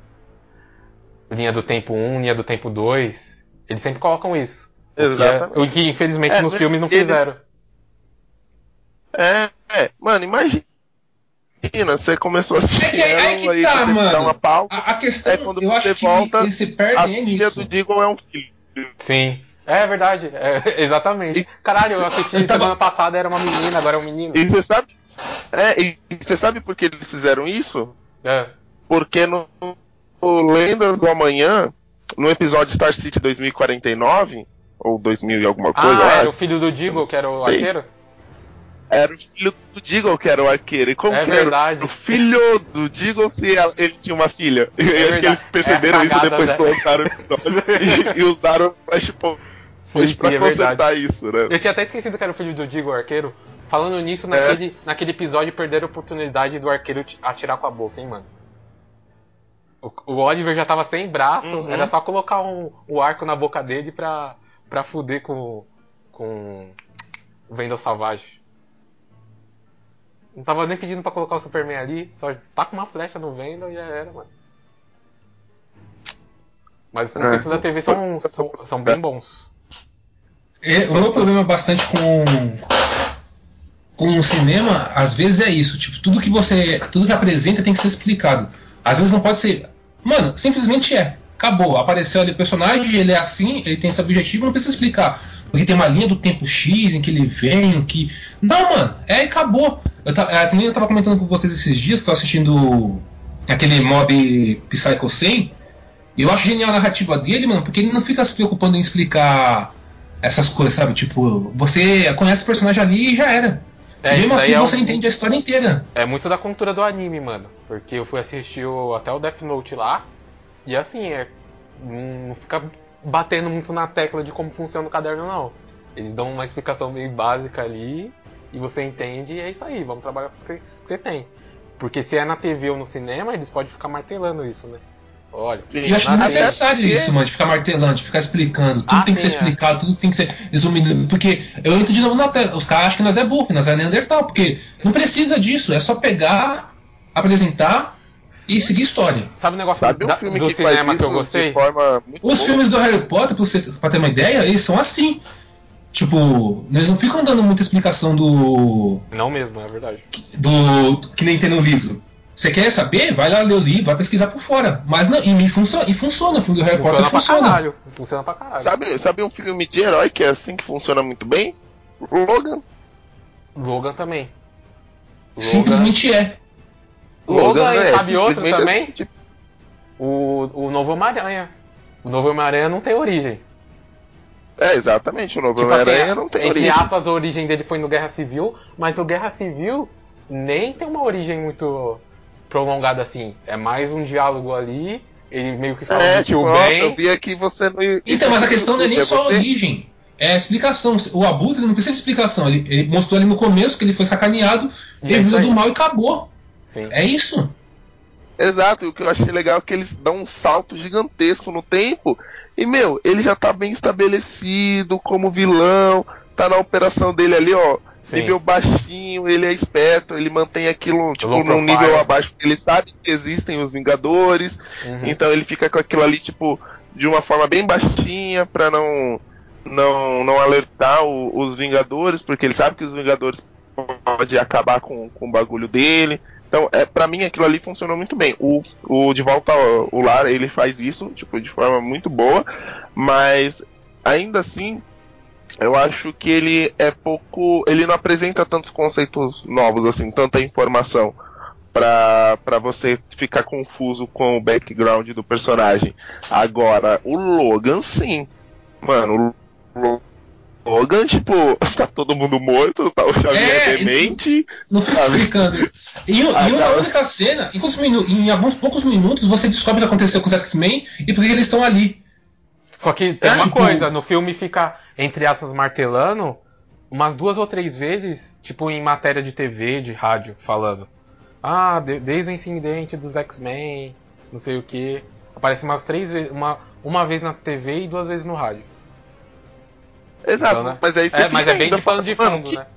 linha do tempo 1, linha do tempo 2. Eles sempre colocam isso. O que, é, Exatamente. o que infelizmente É, nos filmes não ele- fizeram. É, é. Mano, imagina. Você começou a assistir É que- é que aí tá, você mano. dá uma pausa. A, a questão, É quando eu você acho que volta, eles se A perdem é filha nisso. do Deagle é um filho. Sim. É verdade, é, [LAUGHS] exatamente. Caralho, eu assisti Eu [LAUGHS] tava- semana passada, era uma menina, agora é um menino. E você sabe. É, e você sabe por que eles fizeram isso? É. Porque no, no Lendas do Amanhã, no episódio Star City 2049, ou 2000 e alguma coisa, Ah, lá, era o filho do Diggle, que era o Sei. arqueiro? Era o filho do Deagle que era o arqueiro. E como É que verdade. era o filho do Deagle que ele tinha uma filha? E [LAUGHS] eu acho que eles perceberam É isso cagada, depois né? que lançaram o episódio e, e usaram o Flashpoint Sim, pra é consertar verdade. isso, né? Eu tinha até esquecido que era o filho do o arqueiro. Falando nisso, naquele, naquele episódio perderam a oportunidade do arqueiro atirar com a boca, hein, mano. O, o Oliver já tava sem braço, Uhum. era só colocar um, o arco na boca dele pra, pra fuder com, com o Vendel Salvage. Não tava nem pedindo pra colocar o Superman ali, só tá com uma flecha no Vendel e já era, mano. Mas os conceitos É. da TV são, são, são bem bons. É, o meu problema bastante com com o cinema, às vezes é isso, tipo, tudo que você, tudo que apresenta tem que ser explicado. Às vezes não pode ser, mano, simplesmente é. Acabou, apareceu ali o personagem, ele é assim, ele tem esse objetivo, não precisa explicar. Porque tem uma linha do tempo X em que ele vem, que. Não, mano, é acabou. Eu, ta, é, eu tava comentando com vocês esses dias, eu tô assistindo aquele mob Psycho 100, e eu acho genial a narrativa dele, mano, porque ele não fica se preocupando em explicar essas coisas, sabe? Tipo, você conhece o personagem ali e já era. É, Mesmo assim é você um- entende a história inteira. É muito da cultura do anime, mano. Porque eu fui assistir o- até o Death Note lá. E assim, é. Não fica batendo muito na tecla de como funciona o caderno, não. Eles dão uma explicação bem básica ali. E você entende e é isso aí. Vamos trabalhar com o que você tem. Porque se é na TV ou no cinema, eles podem ficar martelando isso, né? Olha. Sim. E eu acho desnecessário isso, mano, de ficar martelando, de ficar explicando. Tudo Ah, tem que ser sim, é. explicado, tudo tem que ser resumido. Porque eu entro de novo na tela. Os caras acham que nós é burro, que nós é Neandertal. Porque não precisa disso. É só pegar, apresentar e seguir história. Sabe o negócio Sabe um da- filme do que cinema que eu gostei? Os boa? filmes do Harry Potter, pra, você, pra ter uma ideia, eles são assim. Tipo, eles não ficam dando muita explicação do. Não mesmo, é verdade. do que nem tem no livro. Você quer saber? Vai lá ler o livro, vai pesquisar por fora. Mas não, e, me funciona, e funciona, o filme do Harry Funciona Potter pra funciona. caralho. Funciona pra caralho. Sabe, sabe um filme de herói que é assim que funciona muito bem? Logan. Logan também. Logan, Simplesmente é. Logan, e é, sabe outro simplesmente também? assim, tipo, O, o Novo Homem-Aranha. O Novo Homem-Aranha não tem origem. É, exatamente. O Novo Tipo assim, Homem-Aranha não tem entre origem. aspas, a origem dele foi no Guerra Civil, mas no Guerra Civil nem tem uma origem muito prolongada assim. É mais um diálogo ali, ele meio que fala É, do tio tipo, Ben. eu vi aqui você não... Então, mas a questão não é nem só a origem. É a explicação. O Abutre não precisa de explicação. Ele, ele mostrou ali no começo que ele foi sacaneado, E é ele virou do mal e acabou. Sim. É isso. Exato, e o que eu achei legal é que eles dão um salto gigantesco no tempo. E, meu, ele já tá bem estabelecido como vilão, tá na operação dele ali, ó. Sim. Nível baixinho, ele é esperto, ele mantém aquilo, tipo, Low num nível abaixo, porque ele sabe que existem os Vingadores, Uhum. então ele fica com aquilo ali, tipo, de uma forma bem baixinha pra não não, não alertar o- os Vingadores, porque ele sabe que os Vingadores pode acabar com, com o bagulho dele. Então, é, para mim aquilo ali funcionou muito bem. O, o De Volta ao o Lar, ele faz isso, tipo, de forma muito boa, mas ainda assim, eu acho que ele é pouco, ele não apresenta tantos conceitos novos assim, tanta informação pra, pra você ficar confuso com o background do personagem. Agora, o Logan sim. Mano, o Logan, tipo, [LAUGHS] tá todo mundo morto, tá o Xavier É, demente. Não fica Sabe? explicando. Em, um- Ah, uma única cena, em, em alguns poucos minutos, você descobre o que aconteceu com os X-Men e por que eles estão ali. Só que tem É, uma tipo- coisa, no filme fica, entre aspas, martelando umas duas ou três vezes, tipo em matéria de TV, de rádio, falando. Ah, de- desde o incidente dos X-Men, não sei o que. Aparece umas três vezes, uma, uma vez na TV e duas vezes no rádio. Exato, Então, né? mas aí você É, mas é bem de de falando, mano, fundo, que- né?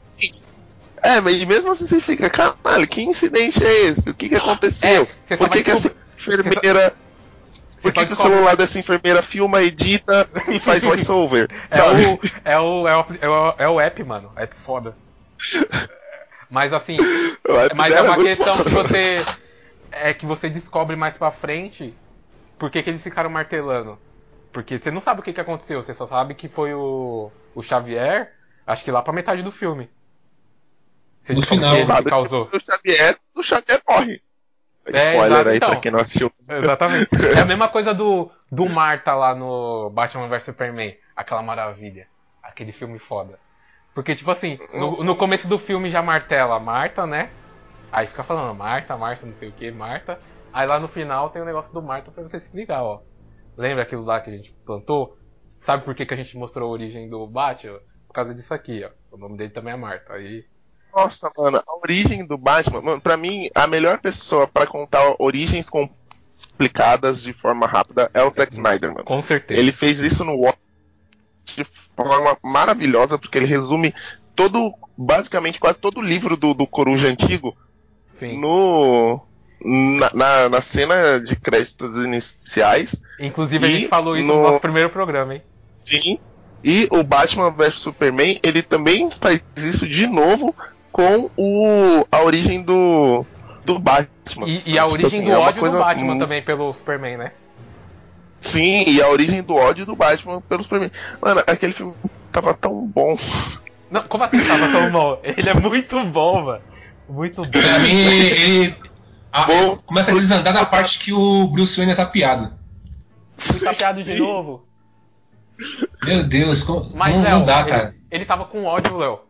É, mas mesmo assim você fica, caralho, que incidente é esse? O que que aconteceu? É, você só Por que, que essa enfermeira. Por que, que o celular dessa enfermeira filma, edita e faz voiceover? É o, é, o, é, o, é, o, é o app, mano. App foda. Mas assim, mas é dela uma questão que você. É que você descobre mais pra frente por que, que eles ficaram martelando. Porque você não sabe o que, que aconteceu, você só sabe que foi o, o Xavier, acho que lá pra metade do filme. Você No final, que ele causou. O Xavier, o Xavier morre. É, Spoiler exato, aí então. pra quem não assistiu. Exatamente. É a mesma coisa do, do Marta lá no Batman vs Superman. Aquela maravilha. Aquele filme foda. Porque, tipo assim, no, no começo do filme já martela Marta, né? Aí fica falando Marta, Marta, não sei o que, Marta. Aí lá no final tem o negócio do Marta pra você se ligar, ó. Lembra aquilo lá que a gente plantou? Sabe por que, que a gente mostrou a origem do Batman? Por causa disso aqui, ó. O nome dele também é Marta. Aí. Nossa, mano, a origem do Batman, mano, pra mim, a melhor pessoa pra contar origens complicadas de forma rápida é o Zack Snyder, mano. Com certeza. Ele fez isso no Watch de forma maravilhosa, porque ele resume todo, basicamente quase todo o livro do, do Coruja antigo Sim. no na, na, na cena de créditos iniciais. Inclusive a gente falou isso no... no- nosso primeiro programa, hein? Sim. E o Batman vs Superman, ele também faz isso de novo com o a origem do do Batman. E, e a Tipo origem assim, do é ódio do Batman muito- também pelo Superman, né? Sim, e a origem do ódio do Batman pelo Superman. Mano, aquele filme tava tão bom. Não, como assim tava tão bom? Ele é muito bom, mano. Muito bom. Pra mim, ele. a- Bom. começa a desandar na parte que o Bruce Wayne é tapeado. Fui tapeado de novo. Meu Deus, como- Mas, não, Léo, não dá, ele, cara. ele tava com ódio, Léo.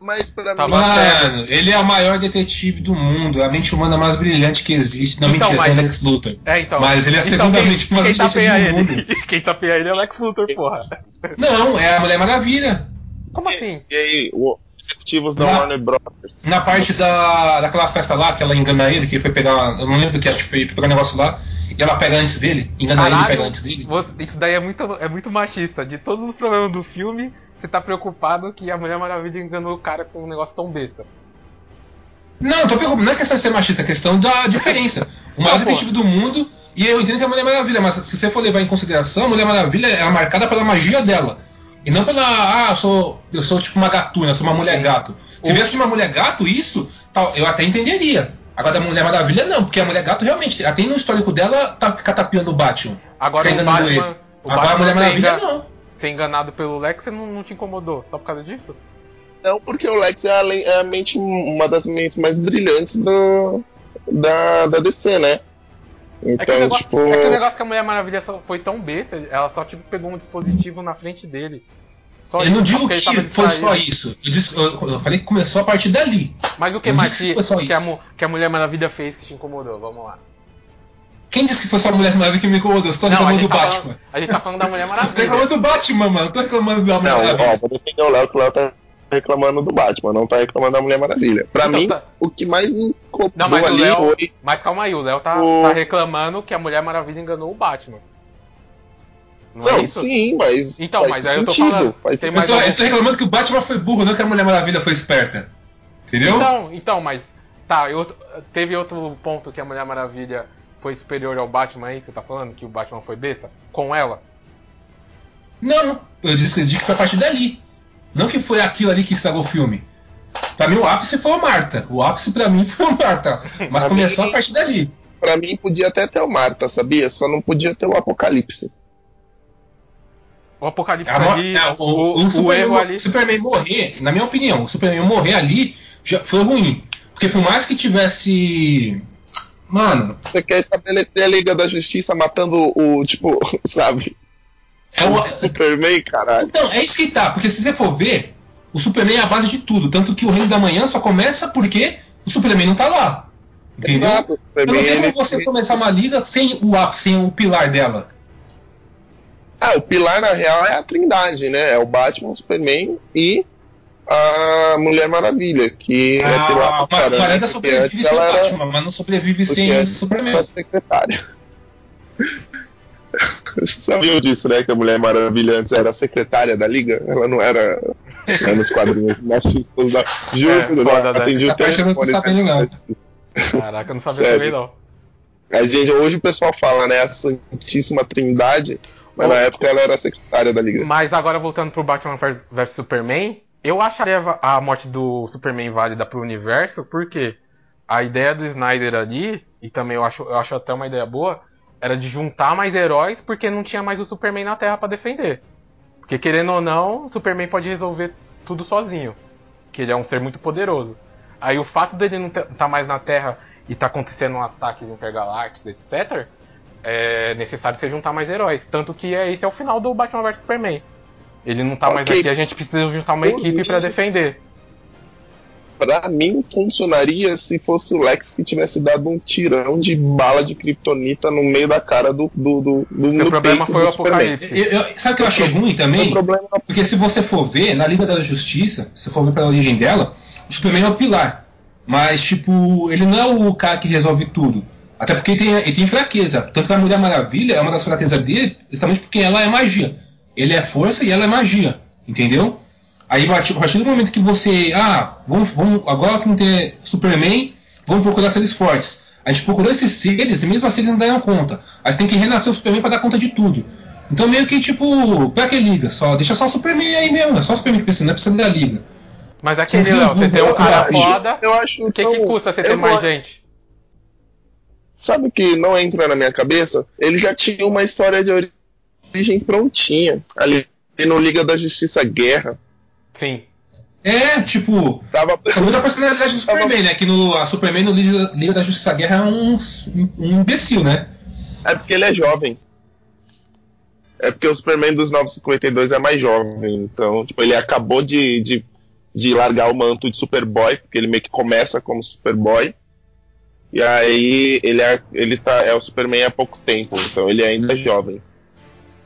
Mas pra Tá mim. Mano, ele é o maior detetive do mundo, é a mente humana mais brilhante que existe. Não, Então, mentira, tem o mas- Lex Luthor. É, então. Mas ele é a então, segunda quem, mente mais quem brilhante tapeia do ele? mundo. [LAUGHS] Quem tapeia ele é o Lex Luthor, porra. Não, é a Mulher Maravilha. Como assim? E aí, os executivos da Não. Warner Bros. Na parte da, daquela festa lá, que ela engana ele, que foi pegar. Eu não lembro do que ela foi pegar um negócio lá, e ela pega antes dele, engana ele e Caralho, pega antes dele. isso daí é muito, é muito machista. De todos os problemas do filme, você tá preocupado que a Mulher Maravilha enganou o cara com um negócio tão besta. Não, tô preocupado, não é questão de ser machista, é questão da [LAUGHS] diferença. O maior detetive do mundo, e eu entendo que é a Mulher Maravilha, mas se você for levar em consideração, a Mulher Maravilha é marcada pela magia dela. E não pela, ah, eu sou, eu sou tipo uma gatuna, eu sou uma mulher gato. Se viesse uma mulher gato, isso, tal, eu até entenderia. Agora a Mulher Maravilha não, porque a mulher gato realmente, até no histórico dela, tá, fica tapeando o Batman. Agora o Batman. O Agora a Batman Mulher ser Maravilha engan- não. Ser enganado pelo Lex você não, não te incomodou? Só por causa disso? Não, porque o Lex é a, é a mente, uma das mentes mais brilhantes do, da, da DC, né? É que, o Então, negócio, tipo. é que o negócio que a Mulher Maravilha só foi tão besta, ela só tipo, pegou um dispositivo na frente dele. Só Eu não isso, digo ele tava que foi só isso. Eu, disse- eu- eu falei que começou a partir dali. Mas o que mais que, que foi só que, a, que a Mulher Maravilha fez que te incomodou? Vamos lá. Quem disse que foi só a Mulher Maravilha que me incomodou? Você tá reclamando gente, do tá Batman. falando, a gente tá falando da Mulher [LAUGHS] Eu tô reclamando Maravilha. do Batman, mano. Eu tô reclamando da Mulher Não, Maravilha. ó, vou defender o Léo, que o Léo tá reclamando do Batman, não tá reclamando da Mulher Maravilha. Pra Então, mim, tá. o que mais me incomodou Não, mas o ali Léo- foi. Mas calma aí, o Léo tá, O- tá reclamando que a Mulher Maravilha enganou o Batman. Não, Não, é sim, mas. Então, faz mas aí eu tô sentido, falando, faz tem Eu mais tô, algum- eu tô reclamando que o Batman foi burro, não que a Mulher Maravilha foi esperta. Entendeu? Então, então, mas. Tá, eu, teve outro ponto que a Mulher Maravilha foi superior ao Batman aí, que você tá falando, que o Batman foi besta? Com ela? Não, eu disse, eu disse que foi a partir dali. Não que foi aquilo ali que estragou o filme. Pra mim, o ápice foi a Marta. O ápice pra mim [LAUGHS] foi a Marta. Mas Pra começou mim- a partir dali. Pra mim, podia até ter o Marta, sabia? Só não podia ter o Apocalipse. O Apocalipse A ali, é, o, o, o o Superman, ali. Superman morrer, na minha opinião, o Superman morrer ali já foi ruim. Porque por mais que tivesse. Mano, Você quer estabelecer a Liga da Justiça matando o, tipo, [LAUGHS] sabe? é o, Superman, caralho. Então, é isso que tá, porque se você for ver, o Superman é a base de tudo. Tanto que o Reino da Manhã só começa porque o Superman não tá lá. Entendeu? Exato, o Então não Superman, tem como você começar uma liga sem o ápice, sem o pilar dela. Ah, o pilar na real é a Trindade, né? É o Batman, o Superman e a Mulher Maravilha, que é Ah, uma caramba, Maranda porque sobrevive sem o ela era Batman, mas não sobrevive sem Superman. secretária. [LAUGHS] Você sabiam disso, né? Que a Mulher Maravilha antes era secretária da Liga? Ela não era, era nos quadrinhos machistas da. Juro, É, foda, né? atendi o não tô telefone, sabendo, né? não. Caraca, eu não sabia também não. A gente, hoje o pessoal fala, né? A Santíssima Trindade, mas Ô. na época ela era secretária da Liga. Mas agora voltando pro Batman vs Superman, eu acharia a morte do Superman válida pro universo, porque a ideia do Snyder ali, e também eu acho, eu acho até uma ideia boa, era de juntar mais heróis porque não tinha mais o Superman na Terra pra defender. Porque querendo ou não, o Superman pode resolver tudo sozinho. Que ele é um ser muito poderoso. Aí o fato dele não estar tá mais na Terra e tá acontecendo ataques intergalácticos, etc., é necessário você juntar mais heróis. Tanto que é, esse é o final do Batman vs Superman. Ele não tá mais Ok. aqui, a gente precisa juntar uma Tudo equipe pra isso. defender. Pra mim, funcionaria se fosse o Lex que tivesse dado um tirão de bala de kryptonita no meio da cara do, do, do, do Seu no problema peito foi do o Superman. apocalipse. Eu- eu- sabe o que eu achei ruim O também? problema Porque se você for ver, na Liga da Justiça, se for ver pela origem dela, o Superman é o pilar. Mas, tipo, ele não é o cara que resolve tudo. Até porque ele tem, ele tem fraqueza. Tanto que a Mulher Maravilha é uma das fraquezas dele, justamente porque ela é magia. Ele é força e ela é magia. Entendeu? Aí, a partir do momento que você. Ah, vamos, vamos, agora que não tem Superman, vamos procurar seres fortes. A gente procurou esses seres e mesmo assim eles não deram conta. Aí você tem que renascer o Superman pra dar conta de tudo. Então meio que tipo, pra que liga? Só, deixa só o Superman aí mesmo, é só o Superman que precisa, não é precisa da liga. Mas aquele, Você viu Léo, você tem um o- cara eu- foda, eu acho o que, que custa você ter mais não- gente? Sabe o que não entra na minha cabeça? Ele já tinha uma história de origem prontinha. Ali no Liga da Justiça Guerra. Sim. É, tipo, Tava. é outra personalidade do Superman, né? Que no, a Superman no Liga, Liga da Justiça Guerra é um, um imbecil, né? É porque ele é jovem. É porque o Superman dos 952 é mais jovem. Então, tipo, ele acabou de, de, de largar o manto de Superboy, porque ele meio que começa como Superboy. E aí ele é, ele tá, é o Superman há pouco tempo, então ele ainda é jovem.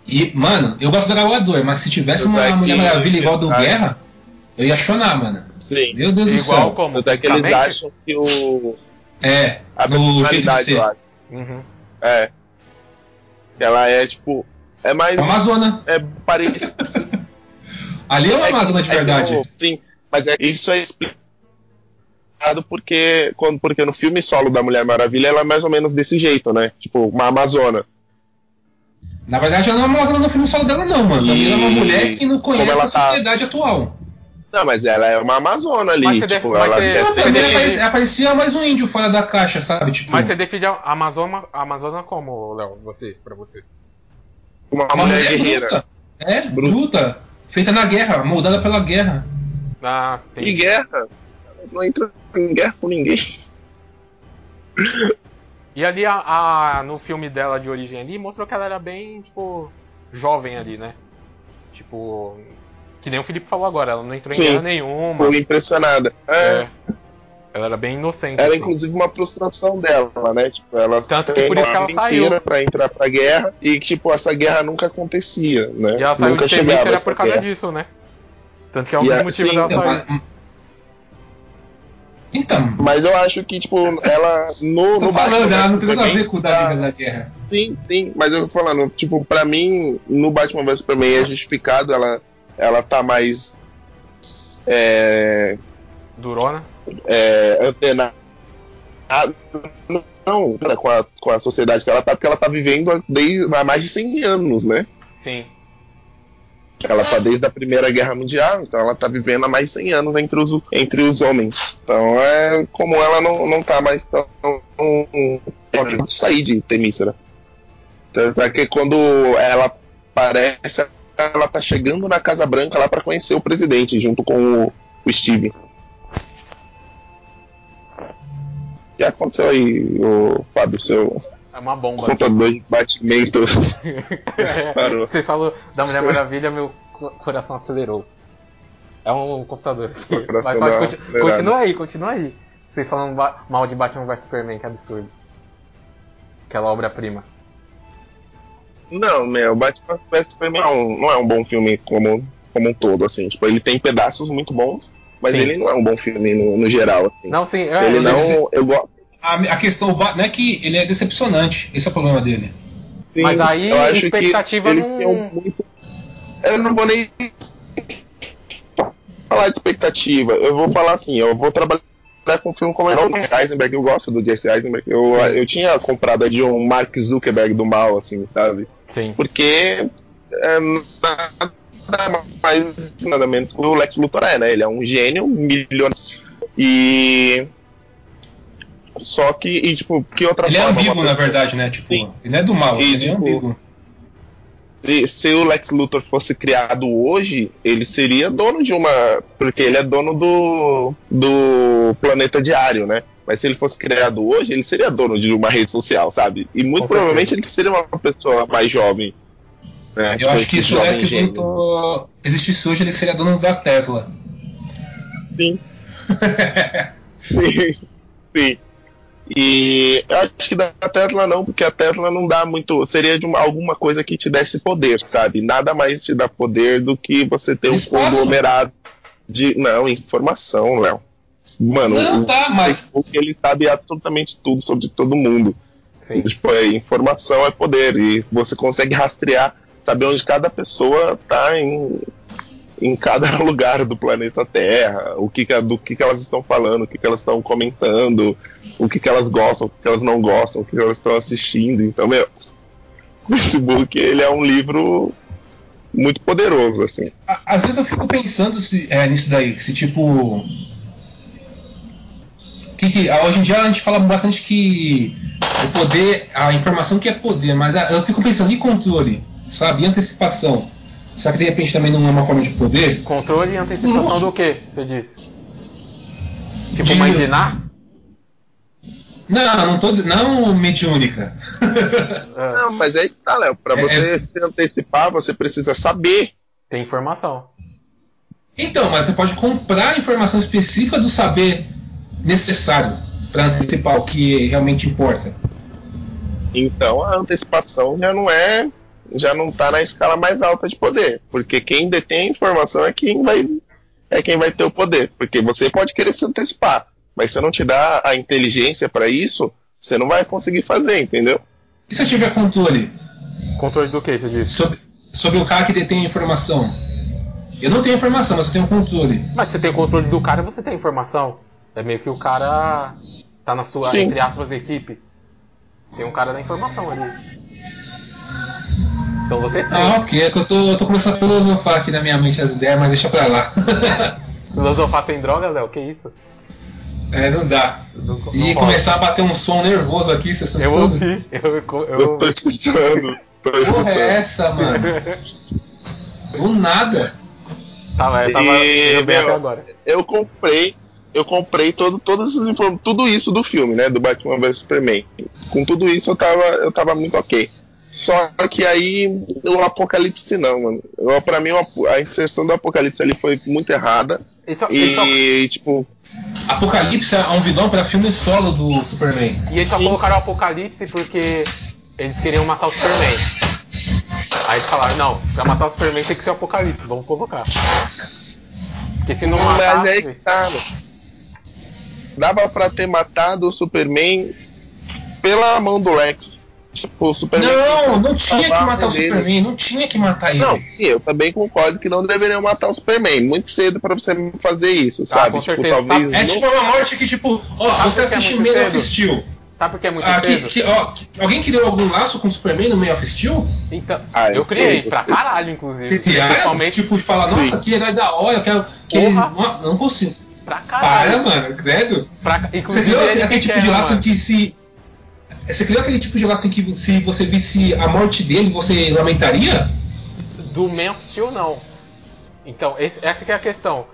E, mano, eu gosto do Galador, mas se tivesse uma é Mulher Maravilha igual do. Guerra, eu ia chorar, mano. Sim. Meu Deus do Igual céu. como? Tanto é que eles Fisicamente? acham que o. É, A no jeito de ser. Uhum. É. Ela é tipo. É mais. Uma Amazona. É parecido. [LAUGHS] Ali é uma É que- Amazona de é verdade. no- sim, mas é- isso é explicado porque, quando, porque no filme solo da Mulher Maravilha ela é mais ou menos desse jeito, né? Tipo, uma Amazona. Na verdade, ela não é uma Amazona no filme solo dela, não, mano. Ela é uma E- mulher que não conhece a tá- sociedade atual. Não, mas ela é uma Amazona ali. Mas tipo, mas ela você- deve Não, ter- pra mim, define- ela parecia, ela parecia mais um índio fora da caixa, sabe? Tipo, Mas você define a Amazona, a Amazona como, Léo? Você, pra você. uma, uma mulher mulher guerreira. bruta. É, Bruta. bruta. Feita na guerra, moldada pela guerra. Ah, tem. E guerra. Não entra em guerra com ninguém. E ali a, a- no filme dela de origem ali mostrou que ela era bem, tipo, jovem ali, né? Tipo. Que nem o Felipe falou agora, ela não entrou em Sim. guerra nenhuma. Ficou impressionada. É, É. Ela era bem inocente. Era assim. inclusive uma frustração dela, né? Tipo, ela Tanto que por isso que ela saiu. pra entrar pra guerra e tipo, essa guerra nunca acontecia, né? E ela saiu nunca de serviço era por causa guerra. disso, né? Tanto que é um E dos motivos dela então, sair. Então, Mas eu acho que, tipo, ela no, tô no falando, Batman ela não tem nada a ver com o da tá- Liga da Guerra. Sim, sim, mas eu tô falando, tipo, pra mim, no Batman vs Superman é justificado, ela, ela tá mais é, Durona. é, antenada. Não, com a, com a sociedade que ela tá, porque ela tá vivendo desde, há mais de 100 anos, né? Sim. Ela tá desde a Primeira Guerra Mundial, então ela tá vivendo há mais de 100 anos entre os, entre os homens. Então é como ela não, não tá mais tão. Ela acabou de sair de Temícera. Tanto é que quando ela aparece, ela tá chegando na Casa Branca lá pra conhecer o presidente, junto com o, o Steve. O que aconteceu aí, o Fábio, seu É uma bomba. contador de batimentos? [LAUGHS] Parou. Você falou da Mulher Maravilha, meu co- coração acelerou. É um computador aqui. Mas pode dá uma conti- acelerada. continua aí, continua aí. Vocês falando mal de Batman vs Superman, que absurdo. Aquela obra-prima. Não, meu, Batman vs Superman não, é um- não é um bom filme como, como um todo, assim. Tipo, ele tem pedaços muito bons, mas Sim. ele não é um bom filme no, no geral, assim. Não, sim, é, ele eu não. Eu gosto. A, a questão o não é que ele é decepcionante, esse é o problema dele. sim, Mas aí, que expectativa ele não- um muito. Eu não vou nem falar de expectativa. Eu vou falar assim, eu vou trabalhar com um filme como o Jesse Eisenberg, eu gosto do Jesse Eisenberg. Eu, eu tinha comprado de um Mark Zuckerberg do mal, assim, sabe? Sim. Porque é, nada mais nada menos que o Lex Luthor é, né? Ele é um gênio, milionário. E. Só que, e, tipo, que outra Ele é forma? ambíguo, uma na pessoa- verdade, né? Tipo, Sim. ele não é do mal, E, ele é tipo, ambíguo. Se, se o Lex Luthor fosse criado hoje, ele seria dono de uma. Porque ele é dono do, do planeta diário, né? Mas se ele fosse criado hoje, ele seria dono de uma rede social, sabe? E muito Com provavelmente ele seria uma pessoa mais jovem. né? Eu acho que isso é jovem que gênio. Luthor. existisse hoje, ele seria dono da Tesla. Sim. [LAUGHS] sim. Sim. E eu acho que da Tesla não, porque a Tesla não dá muito. Seria de uma, alguma coisa que te desse poder, sabe? Nada mais te dá poder do que você ter um Espaço? conglomerado de. Não, informação, Léo. Mano, Não, o tá, mas- Facebook ele sabe absolutamente tudo sobre todo mundo. Sim. Tipo, é, informação é poder. E você consegue rastrear, saber onde cada pessoa tá em, em cada [LAUGHS] lugar do planeta Terra, o que, que- do que, que elas estão falando, o que, que elas estão comentando, o que, que elas gostam, o que, que elas não gostam, o que, que elas estão assistindo. Então, meu, [LAUGHS] o Facebook ele é um livro muito poderoso, assim. Às vezes eu fico pensando se, é, nisso daí, se tipo. Que, que, hoje em dia a gente fala bastante que o poder, a informação que é poder, mas eu fico pensando, e controle? Sabe? Antecipação? Será que de repente também não é uma forma de poder? Controle e antecipação Nossa. do que, você disse? Tipo, De- imaginar? Não, não tô dizendo. Não mediúnica. [LAUGHS] É, Não, mas aí tá, Léo. Pra É, você se antecipar, você precisa saber. tem informação. então, mas você pode comprar a informação específica do saber necessário para antecipar o que realmente importa. Então a antecipação já não é, já não tá na escala mais alta de poder, porque quem detém a informação é quem vai é quem vai ter o poder, porque você pode querer se antecipar, mas se eu não te dá a inteligência para isso, você não vai conseguir fazer, entendeu? E se eu tiver controle Controle do que, você disse? sobre, sobre o cara que detém a informação? Eu não tenho informação, mas eu tenho controle. Mas você tem o controle do cara, você tem informação. É meio que o cara tá na sua, Sim. entre aspas, equipe. Tem um cara da informação ali. Então você tem. Ah, ok, é que eu tô, eu tô começando a filosofar aqui na minha mente as ideias, mas deixa pra lá. [LAUGHS] Filosofar sem droga, Léo, que isso? é, não dá. Não- não E rola. começar a bater um som nervoso aqui, vocês estão Eu ouvi, eu, eu, Eu eu tô escutando, Porra, é essa, mano? [LAUGHS] Do nada. tava, eu tava E, meu, até agora. eu comprei, eu comprei todo, todos esses inform- tudo isso do filme, né, do Batman vs Superman. Com tudo isso eu tava, eu tava muito ok. Só que aí o Apocalipse não, mano. Eu, pra mim a inserção do Apocalipse ali foi muito errada só, e tipo Apocalipse é um vilão pra filme solo do Superman. e eles só colocaram o Apocalipse porque eles queriam matar o Superman. Aí eles falaram, não, pra matar o Superman tem que ser o Apocalipse, vamos colocar. Porque se não mas aí tá, mano. Dava pra ter matado o Superman pela mão do Lex. Tipo, o Superman Não, não tinha que matar o. Superman, não tinha que matar ele. Não, eu também concordo que não deveriam matar o Superman. Muito cedo pra você fazer isso, sabe? com tipo, certeza. talvez. É não- tipo uma morte que, tipo, ó, você porque é assiste muito Man of? Steel. Sabe por que é muito Ah, que, cedo? que, ó, que- alguém criou algum laço com o Superman no Man of Steel? Então, Ah, eu eu criei, pra caralho, inclusive. Criaram? Principalmente Tipo, de falar, nossa, que herói da hora, eu quero. Que ele, não, não consigo. pra Para, caralho. mano, credo. Pra, Você inclusive, criou ele aquele que tipo quer, de laço mano. que se. Você criou aquele tipo de laço em que se você visse a morte dele, você lamentaria? Do Man of Steel, não. Então, esse- essa que é a questão.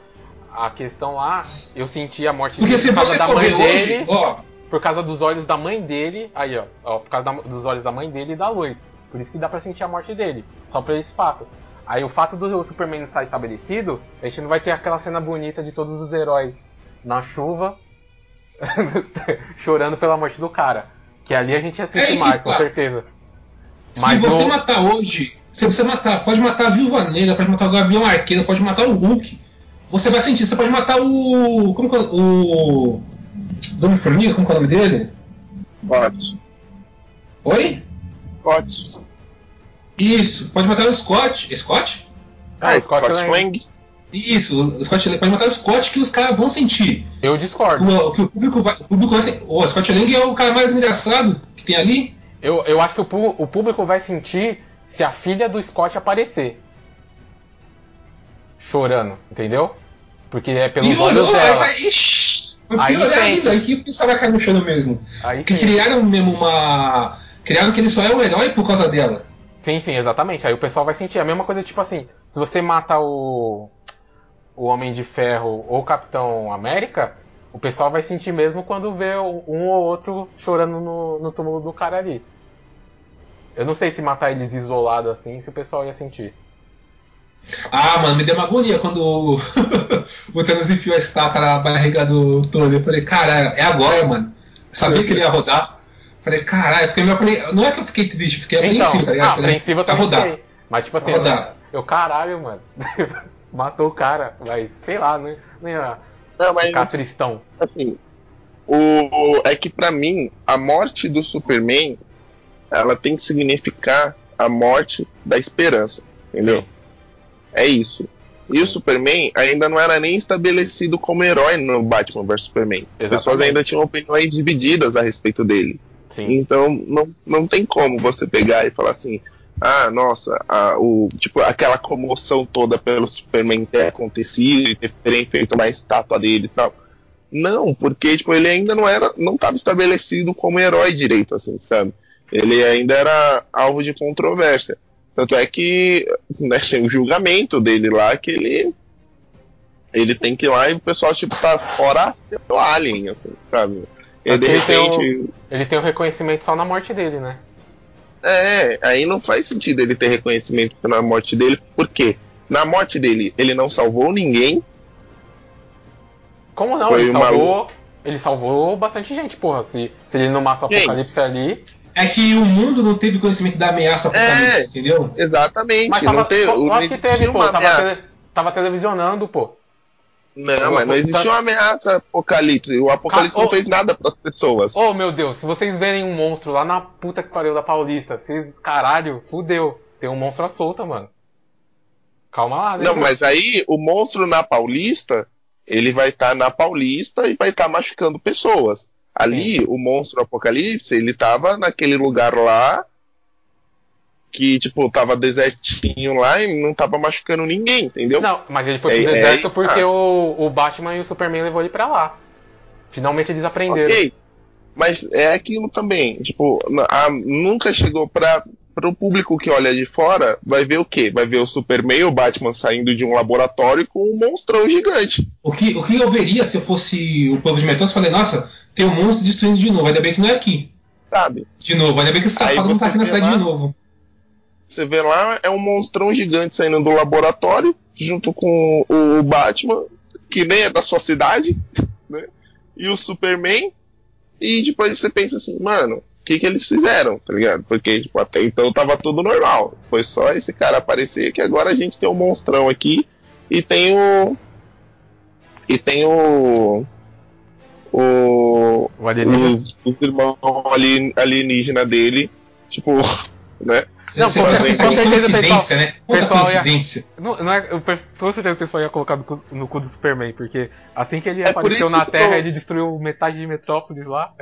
A questão lá, eu senti a morte Porque dele se por causa você da mãe dele, hoje, ó, por causa dos olhos da mãe dele, aí ó, ó, por causa da- dos olhos da mãe dele e da luz. Por isso que dá pra sentir a morte dele, só por esse fato. Aí o fato do Superman estar estabelecido, a gente não vai ter aquela cena bonita de todos os heróis na chuva [LAUGHS] chorando pela morte do cara. Que ali a gente ia sentir É, que mais, com certeza. se Mas você o- matar hoje, se você matar, pode matar a Viúva Negra, pode matar o Gavião Arqueiro, pode matar o Hulk. Você vai sentir, você pode matar o. Como que é o. Dom Formiga, como que é o nome dele? Scott. Oi? Scott. Isso, pode matar o Scott. Scott? Ah, É, Scott Lang. Lang. Isso, o Scott Lang pode matar o Scott que os caras vão sentir. Eu discordo. Que o, que o público vai. O público vai sen- O Scott Lang é o cara mais engraçado que tem ali. Eu, eu acho que o, o público vai sentir se a filha do Scott aparecer. Chorando, entendeu? Porque é pelos E olhos dela. vai. Ixi, vai Aí ainda. Aí que o pessoal vai cair no chão mesmo. Aí sim. criaram mesmo uma. Criaram que ele só é um herói por causa dela. Sim, sim, exatamente. Aí o pessoal vai sentir a mesma coisa, tipo assim, se você mata o. O Homem de Ferro ou o Capitão América, o pessoal vai sentir mesmo quando vê um ou outro chorando no, no túmulo do cara ali. Eu não sei se matar eles isolado assim, se o pessoal ia sentir. Ah, mano, me deu uma agonia quando o, [LAUGHS] Thanos enfiou a estaca na barriga do Tony. Eu falei, cara, é agora, mano. Eu sabia que ele ia rodar. Falei, caralho, porque meu, não é que eu fiquei triste, fiquei Então, apreensivo, tá ligado? ah, apreensivo eu vai também rodar. Mas tipo assim, Vai rodar. eu caralho, mano. [LAUGHS] Matou o cara, mas sei lá, não, não ia Não, mas ficar tristão. assim, o, é que pra mim, a morte do Superman, ela tem que significar a morte da esperança, entendeu? Sim. É isso. E o Superman ainda não era nem estabelecido como herói no Batman vs Superman. As pessoas ainda tinham opiniões divididas a respeito dele. Sim. Então não, não tem como você pegar e falar assim, ah, nossa, o, tipo, aquela comoção toda pelo Superman ter acontecido e ter- terem feito uma estátua dele e tal. Não, porque tipo, ele ainda não era, não estava estabelecido como herói direito, assim, sabe? Ele ainda era alvo de controvérsia. Tanto é que né, [LAUGHS] tem o julgamento dele lá que ele ele tem que ir lá e o pessoal tipo tá fora do alien, assim, sabe? E de Porque ele tem repente Ele tem o reconhecimento só na morte dele, né? É, aí não faz sentido ele ter reconhecimento na morte dele, porque na morte dele ele não salvou ninguém, Como não? Foi ele uma- salvou. Ele salvou bastante gente, porra. Se, se ele não mata o? Apocalipse ali. É que o mundo não teve conhecimento da ameaça apocalipse, É. entendeu? exatamente. Mas não tava. teve, pô, não lógico que existia teve, pô. uma Tava, tele- tava televisionando, pô. Não, mas não existia uma ameaça apocalipse. O apocalipse Ca- não fez nada para as pessoas. Oh meu Deus, se vocês verem um monstro lá na puta que pariu da Paulista, vocês. Caralho, fudeu. Tem um monstro à solta, mano. Calma lá, né? Não, mas aí o monstro na Paulista, ele vai estar na Paulista e vai estar machucando pessoas. Ali, o monstro Apocalipse, ele tava naquele lugar lá que, tipo, tava desertinho lá e não tava machucando ninguém, entendeu? Não, mas ele foi pro É- é deserto aí- porque ah. o, o Batman e o Superman levou ele pra lá. Finalmente eles aprenderam. Ok. Mas é aquilo também, tipo, a- nunca chegou pra, pro público que olha de fora, vai ver o quê? Vai ver o Superman e o Batman saindo de um laboratório com um monstrão gigante. O que, o que eu veria se eu fosse o povo de Metrôpolis? Falei, nossa, tem um monstro destruindo de novo. Ainda bem que não é aqui. Sabe? De novo, ainda bem que esse safado não tá aqui na cidade lá- de novo. Você vê lá, é um monstrão gigante saindo do laboratório, junto com o Batman, que nem é da sua cidade, [LAUGHS] né? E o Superman. E depois você pensa assim, mano, o que que eles fizeram, tá ligado? Porque, tipo, até então tava tudo normal. Foi só esse cara aparecer que agora a gente tem um monstrão aqui e tem o. E tem o. O. O alienígena. Os, os irmãos ali, alienígena dele, tipo, [LAUGHS] né? Não, Você com certeza, que coincidência, né? Puta pessoal ia- coincidência. Não, não é, eu com certeza o pessoal ia colocar no cu, no cu do Superman, porque assim que ele É apareceu na Terra, eu- ele destruiu metade de Metrópolis lá.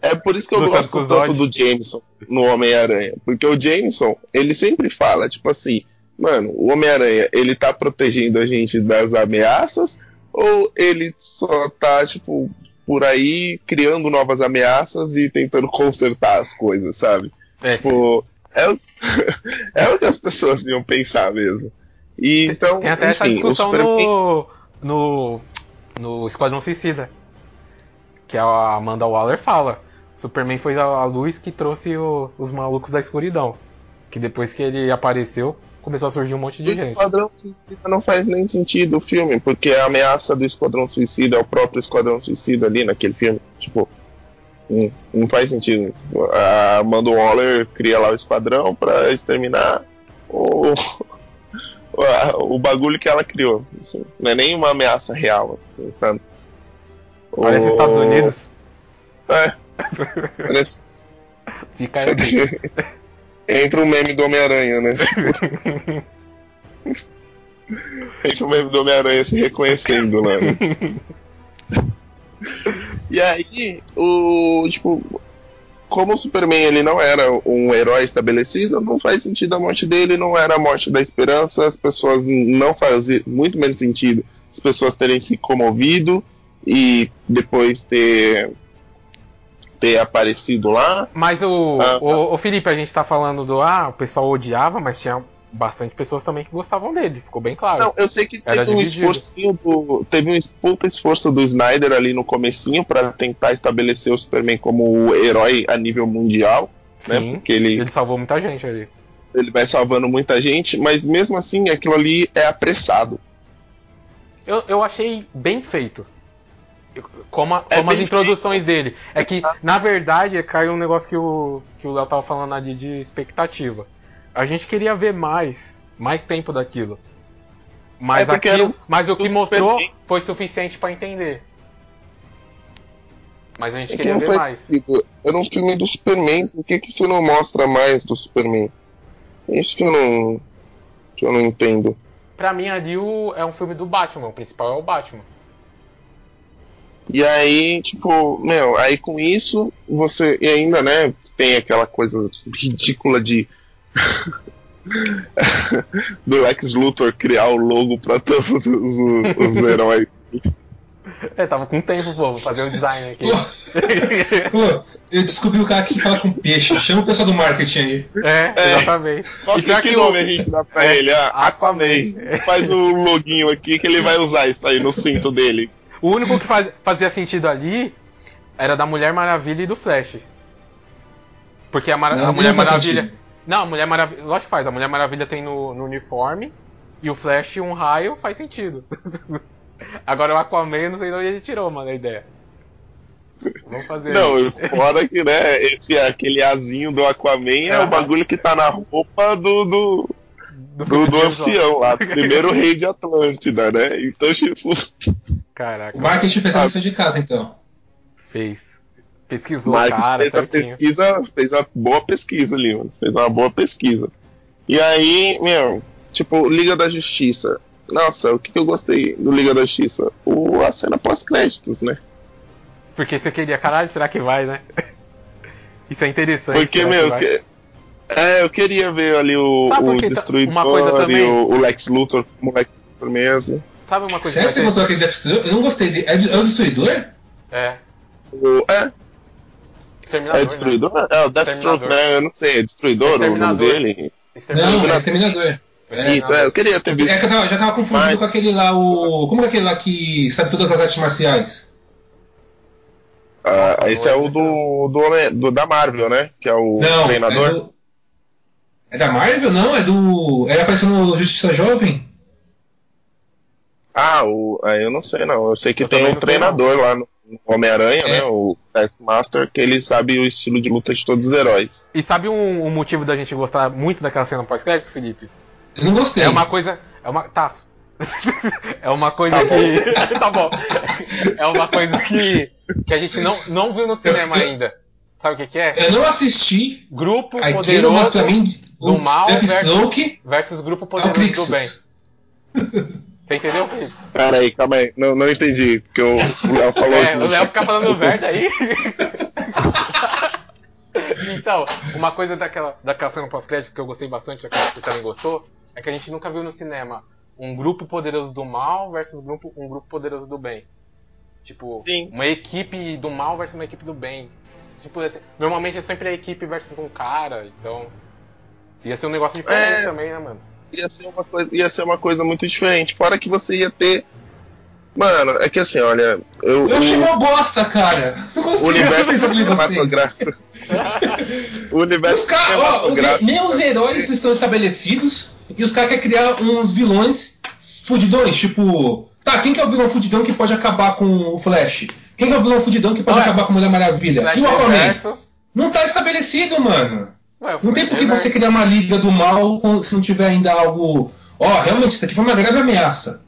É por isso que eu com gosto os tanto do Jameson no Homem-Aranha. Porque o Jameson, ele sempre fala, tipo assim, mano, o Homem-Aranha, ele tá protegendo a gente das ameaças ou ele só tá, tipo, por aí criando novas ameaças e tentando consertar as coisas, sabe? É, Tipo, é o, [LAUGHS] é o que as pessoas iam pensar mesmo. E então, tem até essa enfim, o discussão no, no. no Esquadrão Suicida. Que a Amanda Waller fala. Superman foi a, luz que trouxe o- os malucos da escuridão. Que depois que ele apareceu, começou a surgir um monte de O gente. Esquadrão Suicida não faz nem sentido o filme, porque a ameaça do Esquadrão Suicida é o próprio Esquadrão Suicida ali naquele filme. Tipo, não, não faz sentido. A Amanda Waller cria lá o Esquadrão pra exterminar o, [LAUGHS] o, o bagulho que ela criou. assim. não é nem uma ameaça real. Assim, sabe? Parece O- Estados Unidos. É. [LAUGHS] Fica aí. [LAUGHS] Entra o meme do Homem-Aranha, né? Entra o meme do Homem-Aranha se reconhecendo lá. Né? E aí, o. Tipo. Como o Superman ele não era um herói estabelecido, não faz sentido a morte dele, não era a morte da esperança, as pessoas não fazia muito menos sentido as pessoas terem se comovido e depois ter ter aparecido lá. Mas o, Ah, o, o Felipe, a gente tá falando do. Ah, o pessoal odiava, mas tinha bastante pessoas também que gostavam dele. Ficou bem claro. Não, eu sei que Era teve um esforcinho do. Teve um puta esforço do Snyder ali no comecinho pra tentar estabelecer o Superman como o herói a nível mundial, né? Sim. Porque ele, Ele salvou muita gente ali. ele vai salvando muita gente, mas mesmo assim aquilo ali é apressado. Eu, eu achei bem feito. Como, a, é como as introduções feito. dele. É que, na verdade, caiu um negócio que o que o Léo tava falando ali de expectativa. A gente queria ver mais, mais tempo daquilo. Mas, é aquilo, mas o que mostrou foi suficiente para entender. Mas a gente é queria ver mais. Era um filme do Superman, por que, que você não mostra mais do Superman? É isso que eu não. que eu não entendo. Pra mim ali o, é um filme do Batman, o principal é o Batman. E aí, tipo, meu, aí com isso você. E ainda, né, tem aquela coisa ridícula de. [LAUGHS] do Lex Luthor criar o logo pra todos os, os heróis. [LAUGHS] É, tava com tempo, pô, vou fazer um design aqui. Pô, eu descobri o cara que fala com peixe. Chama o pessoal do marketing aí. É, exatamente. Qual e que, que nome o... a gente dá pra é, ele? Ah, Aquaman. Faz o loginho aqui que ele vai usar isso aí no cinto dele. O único que faz, fazia sentido ali era da Mulher Maravilha e do Flash. Porque a, Mar não, a Mulher Maravilha. Sentido. Não, a Mulher Maravilha. Lógico que faz. A Mulher Maravilha tem no, no uniforme. E o Flash um raio faz sentido. [LAUGHS] Agora o Aquaman, eu não sei de onde ele tirou, mano, a ideia. Vamos fazer Não, aí. fora que, né, esse, aquele azinho do Aquaman é, o bagulho que tá na roupa do. do... Do, do, do ancião lá, primeiro [LAUGHS] rei de Atlântida, né? Então, tipo. Caraca. O marketing fez a lição de casa, então. Fez. Pesquisou, cara, fez certinho. a pesquisa, fez uma boa pesquisa ali, mano. Fez uma boa pesquisa. E aí, meu, tipo, Liga da Justiça. Nossa, o que, que eu gostei do Liga da Justiça? O, a cena pós-créditos, né? Porque você queria, caralho, será que vai, né? [LAUGHS] Isso é interessante. Porque, meu, que... é, eu queria ver ali o, o tá- Destruidor e o, o, Lex Luthor como Lex Luthor mesmo. Sabe uma coisa Sério que você gostou daquele Destruidor? Eu não gostei dele. É, é o Destruidor? É. O, é. Exterminador, é Destruidor? Né? É, o Deathstroke, né? Eu não sei, é Destruidor o nome dele? Não, é Exterminador. É, Isso, é, eu queria ter visto. É que eu tava, já tava confundindo Mas... com aquele lá, o. Como é aquele lá que sabe todas as artes marciais? Ah, esse é o do, do, do, da Marvel, né? Que é o não, treinador. É, do... é, da Marvel? Não, é do. Ele apareceu no Justiça Jovem? Ah, o, eu não sei não. Eu sei que eu tem um treinador lá no Homem-Aranha, é. né? O Taskmaster, que ele sabe o estilo de luta de todos os heróis. E sabe um, um motivo da gente gostar muito daquela cena pós-crédito, Felipe? Eu não gostei. É uma coisa. É uma. Tá. [LAUGHS] é uma coisa tá que. [LAUGHS] tá bom. É uma coisa que. que a gente não, não viu no cinema eu, ainda. Sabe o que, que, é? Eu não assisti. Grupo Poderoso mas pra mim, do mal versus, versus Grupo Poderoso do Bem. [LAUGHS] Você entendeu, Felipe? Pera aí, calma aí. Não, não entendi. Porque o Léo falou. É, o Léo fica falando verde aí. [LAUGHS] então, uma coisa daquela, daquela cena pós-crédito que eu gostei bastante, que você também gostou, é que a gente nunca viu no cinema um grupo poderoso do mal versus grupo, um grupo poderoso do bem. Tipo, Sim. uma equipe do mal versus uma equipe do bem. Tipo, normalmente é sempre a equipe versus um cara, então. Ia ser um negócio diferente é... também, né, mano? Ia ser, uma coisa, ia ser uma coisa muito diferente. Fora que você ia ter Mano, é que assim, olha. Eu, eu achei uma bosta, cara. o universo cinematográfico. [LAUGHS] o universo os cinematográfico. nem os heróis estão estabelecidos e os caras querem criar uns vilões fudidões, tipo. Tá, quem que é o vilão fudidão que pode acabar com o Flash? Quem que é o vilão fudidão que pode Ué, acabar com a Mulher Maravilha? e o Aquaman? Não tá estabelecido, mano. Ué, não tem por que você criar uma liga do mal se não tiver ainda algo. Ó, oh, realmente, isso aqui foi uma grave ameaça.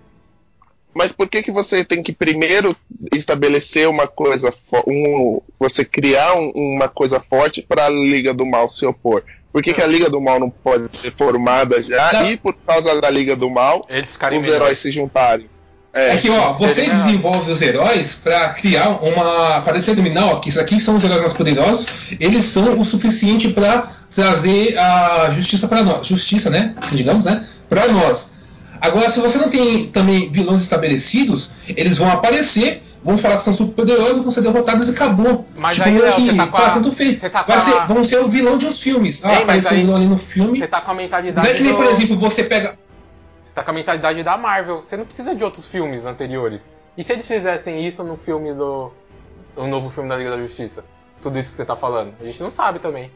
Mas por que, que você tem que primeiro estabelecer uma coisa, um, você criar um, uma coisa forte para a Liga do Mal se opor? Por que, que, a Liga do Mal não pode ser formada já não. e por causa da Liga do Mal os heróis se juntarem? É, é que ó, você desenvolve os heróis para criar uma. para determinar ó, que isso aqui são os heróis mais poderosos, eles são o suficiente para trazer a justiça para nós. Justiça, né? Assim, digamos, né? Para nós. Agora, se você não tem também vilões estabelecidos, eles vão aparecer, vão falar que são super poderosos, vão ser derrotados e acabou. Mas tipo, aí, Léo, que, tá com a... tanto fez. Tá Vai ser, vão ser o vilão de uns filmes. Ah, apareceu um vilão ali no filme. Você tá com a mentalidade. Não é que nem, do... por exemplo, você pega. Tá com a mentalidade da Marvel. Você não precisa de outros filmes anteriores. E se eles fizessem isso no filme do. O novo filme da Liga da Justiça? Tudo isso que você tá falando. A gente não sabe também.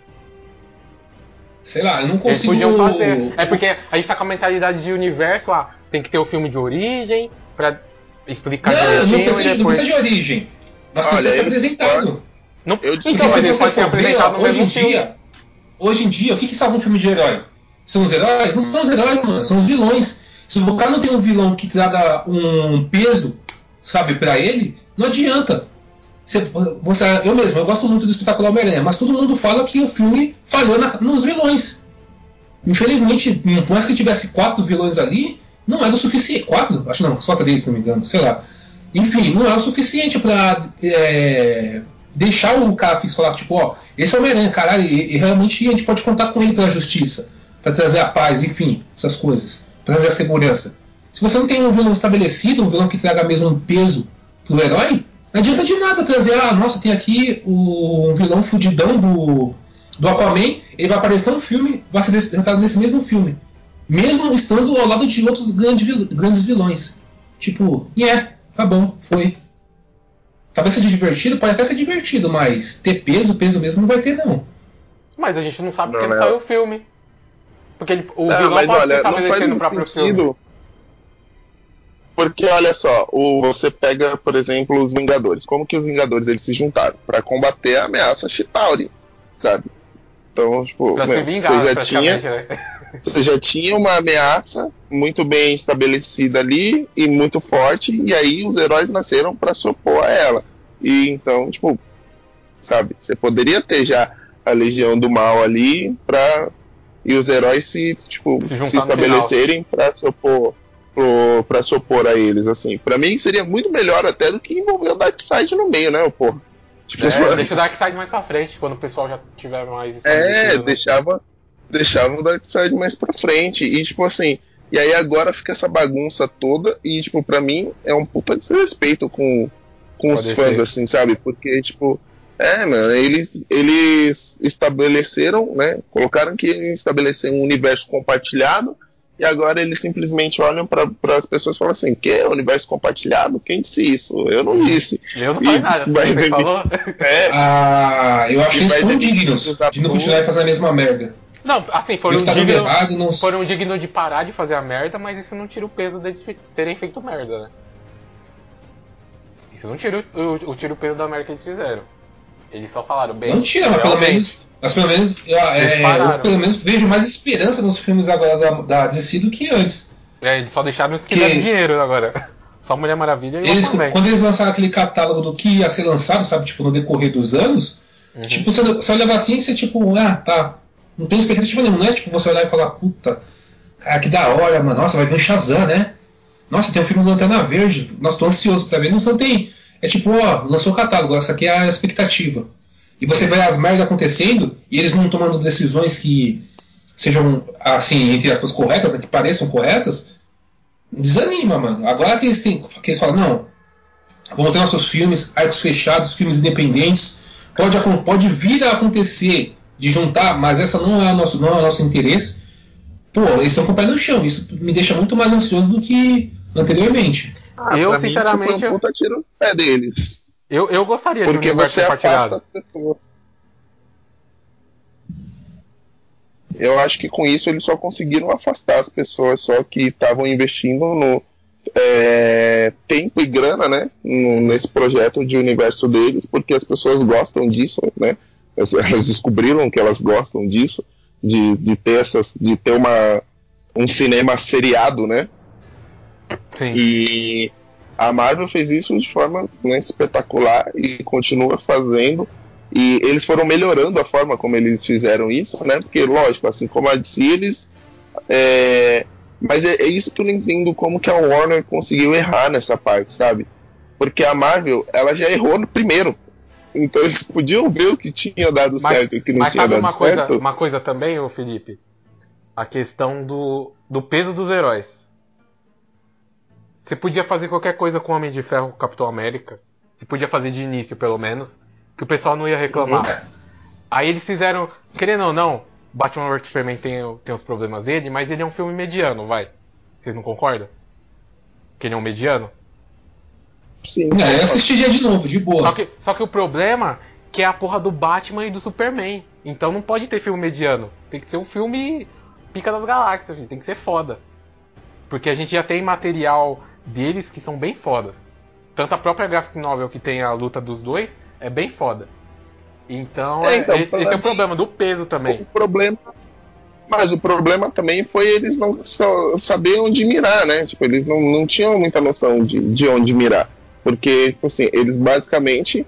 Sei lá, eu não Eles consigo. podiam fazer. É porque a gente tá com a mentalidade de universo, ah, tem que ter o filme de origem pra explicar Não, não direitinho precisa, e não depois. precisa de origem. Mas Olha, precisa ser apresentado. Não, Eu então, mas se ele pode ser ver, apresentado hoje em mesmo filme. dia, hoje em dia, o que, que salva um filme de herói? São os heróis? Não são os heróis, mano, são os vilões. Se o cara não tem um vilão que traga um peso, sabe, pra ele, não adianta. Você, você- eu mesmo, eu gosto muito do Espetacular Homem-Aranha, mas todo mundo fala que o filme falhou na- nos vilões. Infelizmente, por mais que tivesse quatro vilões ali, não era o suficiente. Quatro? Acho não, só três, se não me engano, sei lá. Enfim, não é o suficiente pra é, deixar o cara fixo falar, tipo, ó, esse é o Homem-Aranha, caralho, e, e realmente a gente pode contar com ele pela justiça, pra trazer a paz, enfim, essas coisas, trazer a segurança. Se você não tem um vilão estabelecido, um vilão que traga mesmo um peso pro herói, não adianta de nada trazer, ah, nossa, tem aqui o, um vilão fudidão do, do Aquaman, ele vai aparecer no filme, vai ser retratado nesse mesmo filme. Mesmo estando ao lado de outros grandes, grandes vilões. Tipo, e é, tá bom, foi. Talvez seja divertido, pode até ser divertido, mas ter peso, peso mesmo não vai ter, não. Mas a gente não sabe porque não, não. saiu o filme. Porque ele, o Não, vilão mas pode olha, estar não faz estabelecendo o muito próprio filme. sentido. Porque olha só, o, você pega, por exemplo, os Vingadores. Como que os Vingadores eles se juntaram para combater a ameaça Chitauri, sabe? Então, tipo, Pra se vingar, você já tinha né? [LAUGHS] você já tinha uma ameaça muito bem estabelecida ali e muito forte, e aí os heróis nasceram para se opor a ela. E então, tipo, sabe, você poderia ter já a Legião do Mal ali para e os heróis se, tipo, Se se, estabelecerem para se opor para se opor a eles assim. Para mim seria muito melhor até do que envolver o Darkseid no meio, né, porra. Tipo, É, [LAUGHS] deixa o Darkseid mais pra frente, quando o pessoal já tiver mais é, né? deixava, deixava o Darkseid mais pra frente. E, tipo assim, e aí agora fica essa bagunça toda. E, tipo, pra mim é um puta desrespeito com, com os Pode fãs, ser. assim, sabe? Porque, tipo, é, mano, eles, eles estabeleceram, né? Colocaram que iam estabelecer um universo compartilhado. E agora eles simplesmente olham para as pessoas e falam assim: que? Universo compartilhado? Quem disse isso? Eu não disse. Eu não falei E nada, vai você demitir- falou. É, Ah, eu acho que eles vai foram demitir dignos os de não continuar fazendo a mesma merda. Não, assim, foram tá dignos, errado, não. foram dignos de parar de fazer a merda, mas isso não tira o peso deles terem feito merda, né? Isso não tira o, o, o- tira o peso da merda que eles fizeram. Eles só falaram, bem. Não tira, mas pelo menos. Mas pelo menos, eu, é, pararam. eu pelo menos vejo mais esperança nos filmes agora da, da DC do que antes. É, eles só deixaram os que, Que- deram dinheiro agora. [LAUGHS] Só Mulher Maravilha e Eles, quando eles lançaram aquele catálogo do que ia ser lançado, sabe, tipo, no decorrer dos anos, Uhum. tipo, você, você olhava assim e você, tipo, ah, tá. Não tem expectativa nenhuma, não é tipo você olhar e falar, puta, cara, que da hora, mano, nossa, vai vir um Shazam, né? Nossa, tem um filme do Lanterna Verde, nossa, tô ansioso pra ver. Não, não tem. É tipo, ó, lançou o catálogo, essa aqui é a expectativa. E você vê as merdas acontecendo e eles não tomando decisões que sejam, assim, entre aspas, corretas, né, que pareçam corretas, desanima, mano. Agora que eles, têm, que eles falam, não, vamos ter nossos filmes, arcos fechados, filmes independentes, pode, pode vir a acontecer de juntar, mas essa não é o nosso, não é o nosso interesse. Pô, eles estão com o pé no chão. Isso me deixa muito mais ansioso do que anteriormente. ah, Eu, pra mim, isso sinceramente, foi um puta tiro no pé deles. Eu, eu gostaria de um Porque você afasta as pessoas. Eu acho que com isso eles só conseguiram afastar as pessoas só que estavam investindo no é, tempo e grana, né, no- nesse projeto de universo deles, porque as pessoas gostam disso, né? Elas, elas descobriram que elas gostam disso, de, de ter essas, de ter uma um cinema seriado, né? Sim. E a Marvel fez isso de forma né, espetacular e continua fazendo. E eles foram melhorando a forma como eles fizeram isso, né? Porque, lógico, assim como a DC, eles. é, Mas é, é isso que eu não entendo como que a Warner conseguiu errar nessa parte, sabe? Porque a Marvel, ela já errou no primeiro. Então eles podiam ver o que tinha dado Mas- certo e o que não tinha dado uma coisa, certo. uma coisa também, ô Felipe? A questão do, do peso dos heróis. Você podia fazer qualquer coisa com o Homem de Ferro, com o Capitão América. Você podia fazer de início, pelo menos. Que o pessoal não ia reclamar. Aí eles fizeram, querendo ou não, Batman vs Superman tem, tem os problemas dele, mas ele é um filme mediano, vai. Vocês não concordam? Que ele é um mediano? Sim, É, eu assistiria de novo, de Só boa. que, só que o problema que é a porra do Batman e do Superman. Então não pode ter filme mediano. Tem que ser um filme pica das galáxias, gente. tem que ser foda. Porque a gente já tem material deles que são bem fodas. Tanto a própria graphic novel que tem a luta dos dois é bem foda. Então, É, então, esse, esse é o problema do peso também. O problema. Mas o problema também foi eles não sa- saber onde mirar, né? Tipo, eles não, não tinham muita noção de, de onde mirar. Porque, tipo assim, eles basicamente.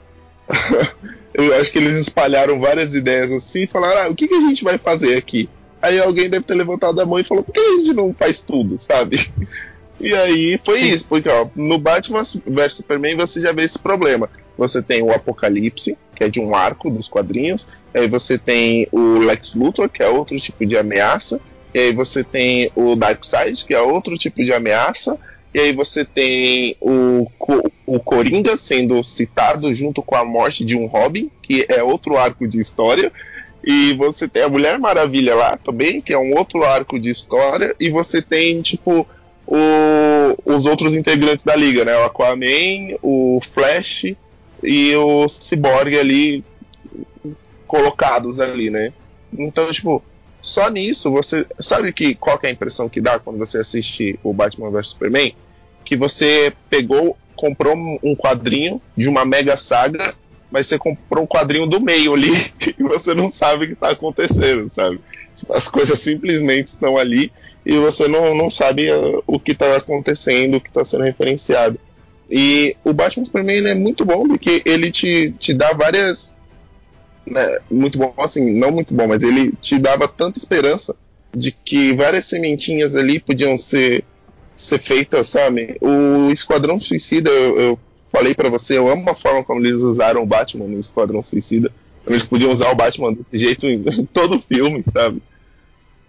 [LAUGHS] eu acho que eles espalharam várias ideias assim e falaram: ah, o que, que a gente vai fazer aqui? Aí alguém deve ter levantado a mão e falou: por que a gente não faz tudo, [LAUGHS] sabe? E aí foi Sim. isso, porque ó, no Batman vs Superman você já vê esse problema. Você tem o Apocalipse, que é de um arco dos quadrinhos, aí você tem o Lex Luthor, que é outro tipo de ameaça, e aí você tem o Darkseid, que é outro tipo de ameaça, e aí você tem o, o Coringa sendo citado junto com a morte de um Robin, que é outro arco de história. E você tem a Mulher Maravilha lá também, que é um outro arco de história. E você tem, tipo, o- os outros integrantes da liga, né? O Aquaman, o Flash e o Cyborg ali colocados ali, né? Então, tipo, só nisso você. Sabe que, qual que é a impressão que dá quando você assiste o Batman vs Superman? Que você pegou, comprou um quadrinho de uma mega saga, mas você comprou um quadrinho do meio ali [LAUGHS] e você não sabe o que tá acontecendo, sabe? Tipo, as coisas simplesmente estão ali e você não, não sabe uh, o que tá acontecendo, o que tá sendo referenciado. E o Batman Superman é muito bom porque ele te, te dá várias. né, muito bom, assim, não muito bom, mas ele te dava tanta esperança de que várias sementinhas ali podiam ser, ser feitas, sabe? O Esquadrão Suicida, eu, eu falei pra você, eu amo a forma como eles usaram o Batman no Esquadrão Suicida. Eles podiam usar o Batman desse jeito em [LAUGHS] todo o filme, sabe?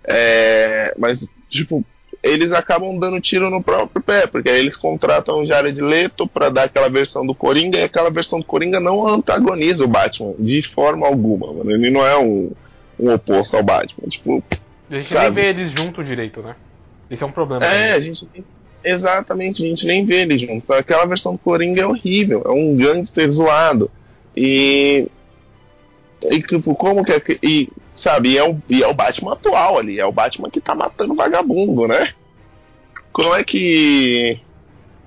É, mas, tipo, eles acabam dando tiro no próprio pé, porque aí eles contratam o Jared Leto pra dar aquela versão do Coringa, e aquela versão do Coringa não antagoniza o Batman de forma alguma, mano. Ele não é um, um oposto ao Batman. Tipo, A gente Sabe? nem vê eles junto direito, né? Esse é um problema. é, também. a gente. Exatamente, a gente nem vê ele junto. Aquela versão do Coringa é horrível, é um gangster zoado. E. E tipo, como que é que. E, sabe, e é, o, e é o Batman atual ali, é o Batman que tá matando vagabundo, né? Como é que.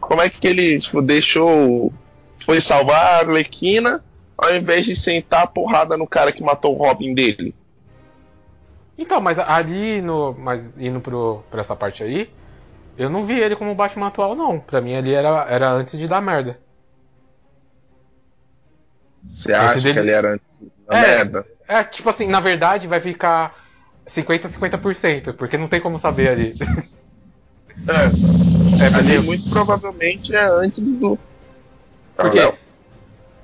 Como é que ele, tipo, deixou. Foi salvar a Arlequina ao invés de sentar a porrada no cara que matou o Robin dele? Então, mas ali no. Mas indo pro, pra essa parte aí, eu não vi ele como o Batman atual, não. Pra mim ali era, era antes de dar merda. Você acha dele- que ele era É. merda? É, tipo assim, na verdade vai ficar 50-50%, porque não tem como saber ali. [LAUGHS] É. É, Ali porque- muito provavelmente é antes do. Por quê?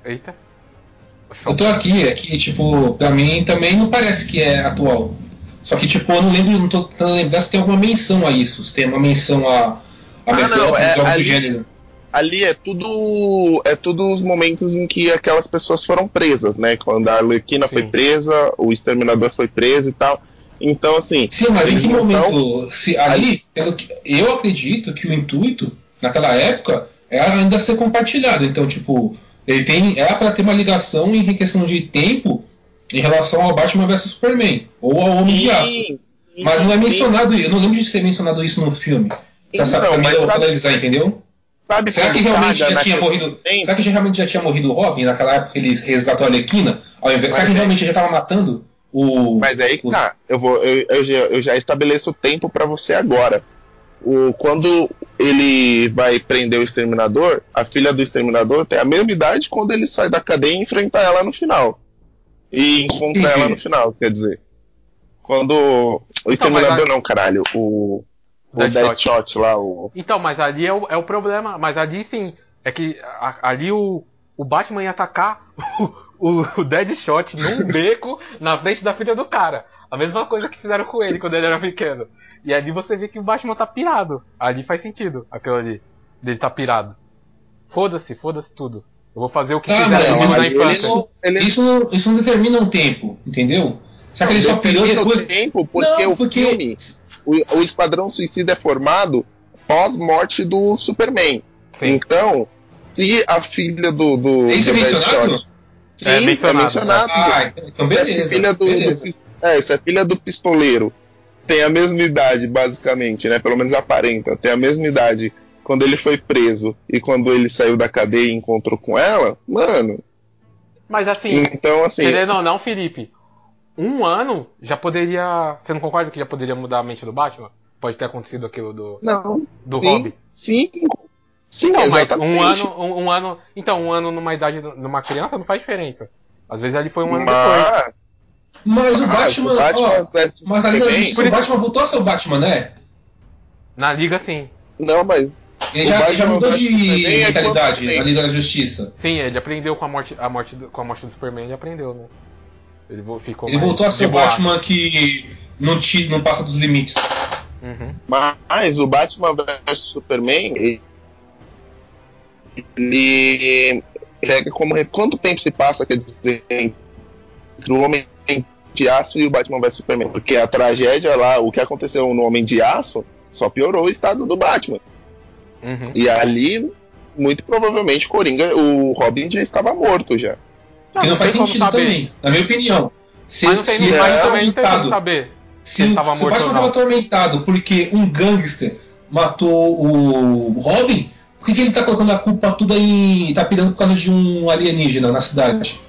Eita. Eu tô aqui, é que, tipo, pra mim também não parece que é atual. Só que, tipo, eu não lembro, não tô tentando lembrar se tem alguma menção a isso, se tem uma menção a, a Ah, não, é algo do ali- gênero. Ali é tudo. É tudo os momentos em que aquelas pessoas foram presas, né? Quando a Arlequina foi Sim. presa, o Exterminador foi preso e tal. Então, assim. Sim, mas em que Então, momento? Se, ali, pelo que, eu acredito que o intuito, naquela época, era ainda ser compartilhado. Então, tipo, ele tem. Era pra ter uma ligação em questão de tempo em relação ao Batman vs Superman. Ou ao Homem de Aço. Mas não é sim. mencionado, eu não lembro de ser mencionado isso no filme. Pra, Então, pra mas me sabe- analisar, entendeu? Sabe Será que realmente já tinha morrido? tempo? Será que realmente já tinha morrido o Robin naquela época que ele resgatou a Arlequina? Ao invés, será que é. realmente já estava matando o. Mas aí que os- tá. Eu, vou, eu, eu já, eu já estabeleço o tempo pra você agora. O, quando ele vai prender o exterminador, a filha do exterminador tem a mesma idade quando ele sai da cadeia e enfrenta ela no final. E encontra Entendi. ela no final, quer dizer. Quando. O exterminador mas a- não, caralho. O. O Deadshot. Deadshot lá, o. Então, mas ali é o, é o problema. Mas ali sim. É que a- ali o, o Batman ia atacar [LAUGHS] o, o, Deadshot num [LAUGHS] beco na frente da filha do cara. A mesma coisa que fizeram com ele quando ele era pequeno. E ali você vê que o Batman tá pirado. Ali faz sentido, aquilo ali. Dele tá pirado. Foda-se, foda-se tudo. Eu vou fazer o que Ah, comigo ele- na ele infância. não- ele Isso, não- isso não determina um tempo, entendeu? Será que ele só pirou depois? tempo porque Não, o porque- filme. O, o Esquadrão Suicida é formado pós-morte do Superman. Sim. Então, se a filha do. do Isso é do mencionado? Deadshot- Sim, É é mencionado, mencionado. Ah, então beleza. filha do, beleza. do- é, essa é filha do pistoleiro. Tem a mesma idade, basicamente, né? Pelo menos aparenta. Tem a mesma idade quando ele foi preso e quando ele saiu da cadeia e encontrou com ela. Mano, Mas assim, então assim. querendo ou não, Felipe, um ano já poderia. Você não concorda que já poderia mudar a mente do Batman? Pode ter acontecido aquilo do, Não, do sim, Robin. sim. Sim, Não, mas um ano, um, um ano. Então, um ano numa idade numa criança não faz diferença. Às vezes ele foi um ano depois. Mas, Mas o ah, Batman. o Batman ó, versus mas na Liga da Justiça o Batman voltou a ser o Batman, né? Na liga, sim. Não, mas Ele O já, ele já Batman mudou de é mentalidade tempo? na Liga da Justiça. Sim, ele aprendeu com a morte, a morte do, com a morte do Superman, ele aprendeu, né? Ele ficou Ele voltou a ser o. Batman que não, te, não passa dos limites. Uhum. Mas o Batman vs Superman, ele pega como. Quanto tempo se passa, quer dizer, entre o Homem de Aço e o Batman vs Superman? Porque a tragédia lá, o que aconteceu no Homem de Aço, só piorou o estado do Batman. Uhum. E ali, muito provavelmente, Coringa, o Robin já estava morto já. Que não faz tem como sentido também, na minha opinião. Se, Mas não tem, se ele é tá também não tem como atormentado, saber. se, o- tava se o Batman estava não. atormentado porque um gangster matou o Robin, por que, que ele tá colocando a culpa tudo em. tá pirando por causa de um alienígena na cidade?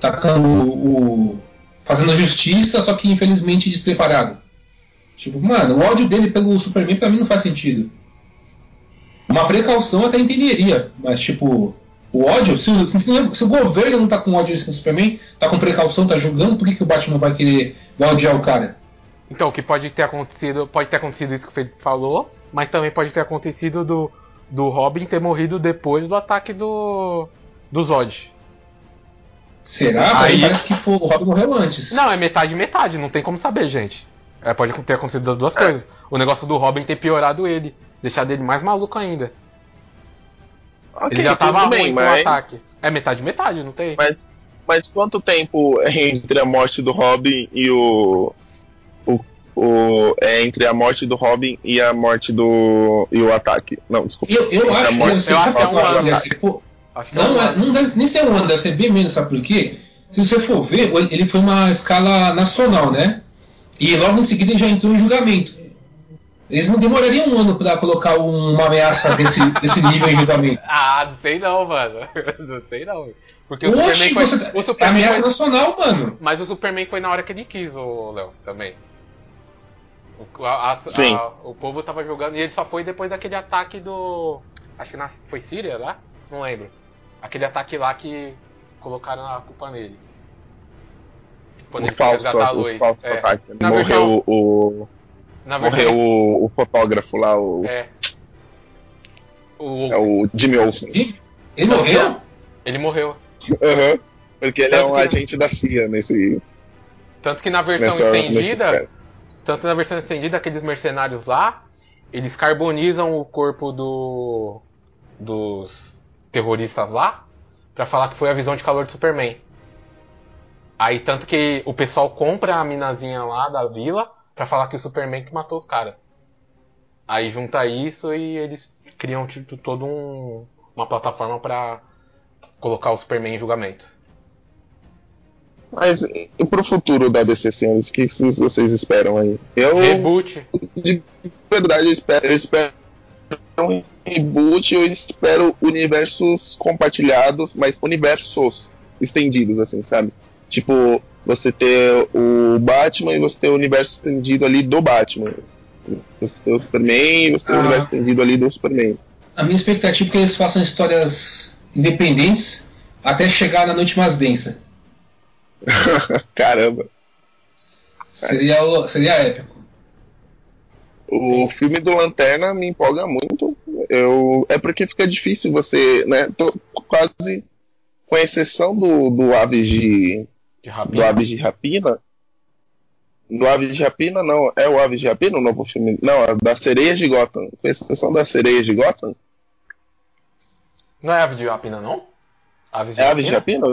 Tacando o. o- fazendo a justiça, só que infelizmente despreparado. Tipo, mano, o ódio dele pelo Superman pra mim não faz sentido. Uma precaução até entenderia, mas tipo, o ódio, se, o- se, se o governo não tá com ódio nesse Superman, tá com precaução, tá julgando, por que, que o Batman vai querer vai odiar o cara? Então, o que pode ter acontecido, pode ter acontecido isso que o Felipe falou, mas também pode ter acontecido do, do Robin ter morrido depois do ataque do do Zod. Será? Aí- parece que foi- o Robin morreu antes. Não, é metade metade, não tem como saber, gente. É, pode ter acontecido das duas coisas. O negócio do Robin ter piorado ele, deixado ele mais maluco ainda. Ok, ele já tava ruim bem, com o mas, ataque. É metade metade, não tem? Mas- mas quanto tempo é [LAUGHS] entre a morte do Robin e o. o, o é entre a morte do Robin e a morte do. e o ataque? Não, desculpa. Eu, eu acho que morte- eu acho sabe que é um ano. é Não, é, ano. não deve nem ser um ano, deve ser bem menos, sabe por quê? Se você for ver, ele foi uma escala nacional, né? E logo em seguida ele já entrou em julgamento. Eles não demorariam um ano pra colocar uma ameaça desse, [LAUGHS] desse nível em julgamento. Ah, não sei não, mano. [LAUGHS] Não sei não. Porque o Oxe, Superman foi. você, o é Superman ameaça foi- nacional, mano. Mas o Superman foi na hora que ele quis, o Léo, também. O, a- a- Sim. a- o povo tava jogando e ele só foi depois daquele ataque do. Acho que na, foi Síria lá? Não lembro. Aquele ataque lá que colocaram a culpa nele. Quando O ele foi falso, resgatar a o Lois. falso É. ataque. Na Morreu versão- o. Na. Morreu o, o fotógrafo lá, o, É. O, é o Jimmy Olsen. Ele morreu? Ele morreu. Aham. Porque ele é Tanto um que- agente da CIA nesse. Tanto que na versão nessa estendida. nesse- Tanto na versão estendida, aqueles mercenários lá, eles carbonizam o corpo do dos terroristas lá pra falar que foi a visão de calor do Superman. Aí tanto que o pessoal compra a minazinha lá da vila pra falar que o Superman que matou os caras. Aí junta isso e eles criam tipo, todo um uma plataforma pra colocar o Superman em julgamento. Mas e pro futuro da DC, senhores? O que vocês vocês esperam aí? Eu, Reboot. de verdade, eu espero, eu espero um reboot, eu espero universos compartilhados, mas universos estendidos, assim, sabe? Tipo, você ter o Batman e você ter o universo estendido ali do Batman. Você ter o Superman e você ter o Ah. universo estendido ali do Superman. A minha expectativa é que eles façam histórias independentes até chegar na noite mais densa. [LAUGHS] Caramba. Seria, o- seria épico. O filme do Lanterna me empolga muito. Eu, é porque fica difícil você, né? Tô quase, com exceção do, do Aves De do rapina. Aves de Rapina. Do Aves de Rapina, não. É o Aves de Rapina o novo filme? Não, é da Sereias de Gotham. Com exceção das Sereias de Gotham. Não é ave de rapina, não? Aves de É Aves de rapina?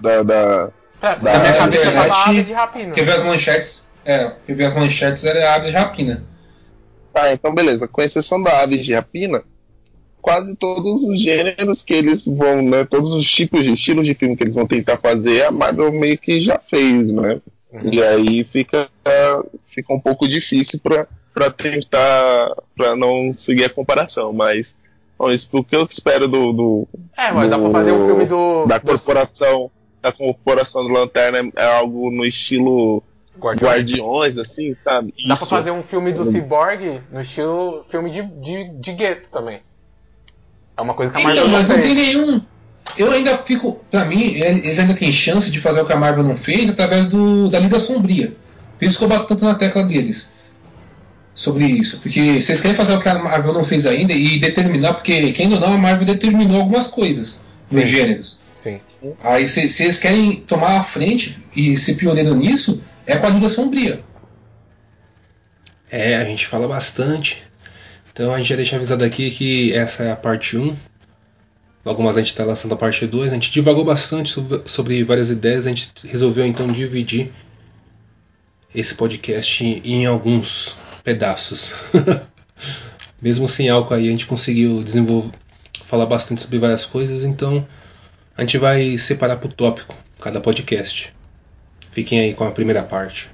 Da, da... Pra, Da minha cabeça internet, tava aves de rapina. Quer ver as manchetes? É, quer ver as manchetes era aves de rapina. Tá, então beleza. Com exceção da Aves de Rapina, quase todos os gêneros que eles vão, né? Todos os tipos de estilos de filme que eles vão tentar fazer, a Marvel meio que já fez, né? Uhum. E aí fica, fica um pouco difícil para tentar, para não seguir a comparação, mas bom, isso porque eu espero do, do É, mas do, dá pra fazer um filme do da corporação, da corporação do Lanterna é algo no estilo Guardiões, Guardiões assim, sabe? Dá pra fazer um filme do Cyborg no estilo filme de, de, de gueto também. É uma coisa que a Marvel então, mas não tem nenhum. Eu ainda fico. Pra mim, eles ainda têm chance de fazer o que a Marvel não fez através do, da Liga Sombria. Por isso que eu bato tanto na tecla deles. Sobre isso. Porque vocês querem fazer o que a Marvel não fez ainda e determinar, porque quem ou não, a Marvel determinou algumas coisas nos gêneros. Sim. Aí se, eles querem tomar a frente e ser pioneiro nisso, é com a Liga Sombria. É, a gente fala bastante. Então a gente já deixa avisado aqui que essa é a parte 1. Logo mais a gente está lançando a parte 2. A gente divagou bastante sobre, várias ideias. A gente resolveu então dividir esse podcast em alguns pedaços. [LAUGHS] Mesmo sem álcool aí, a gente conseguiu desenvolver, falar bastante sobre várias coisas. Então a gente vai separar por tópico cada podcast. Fiquem aí com a primeira parte.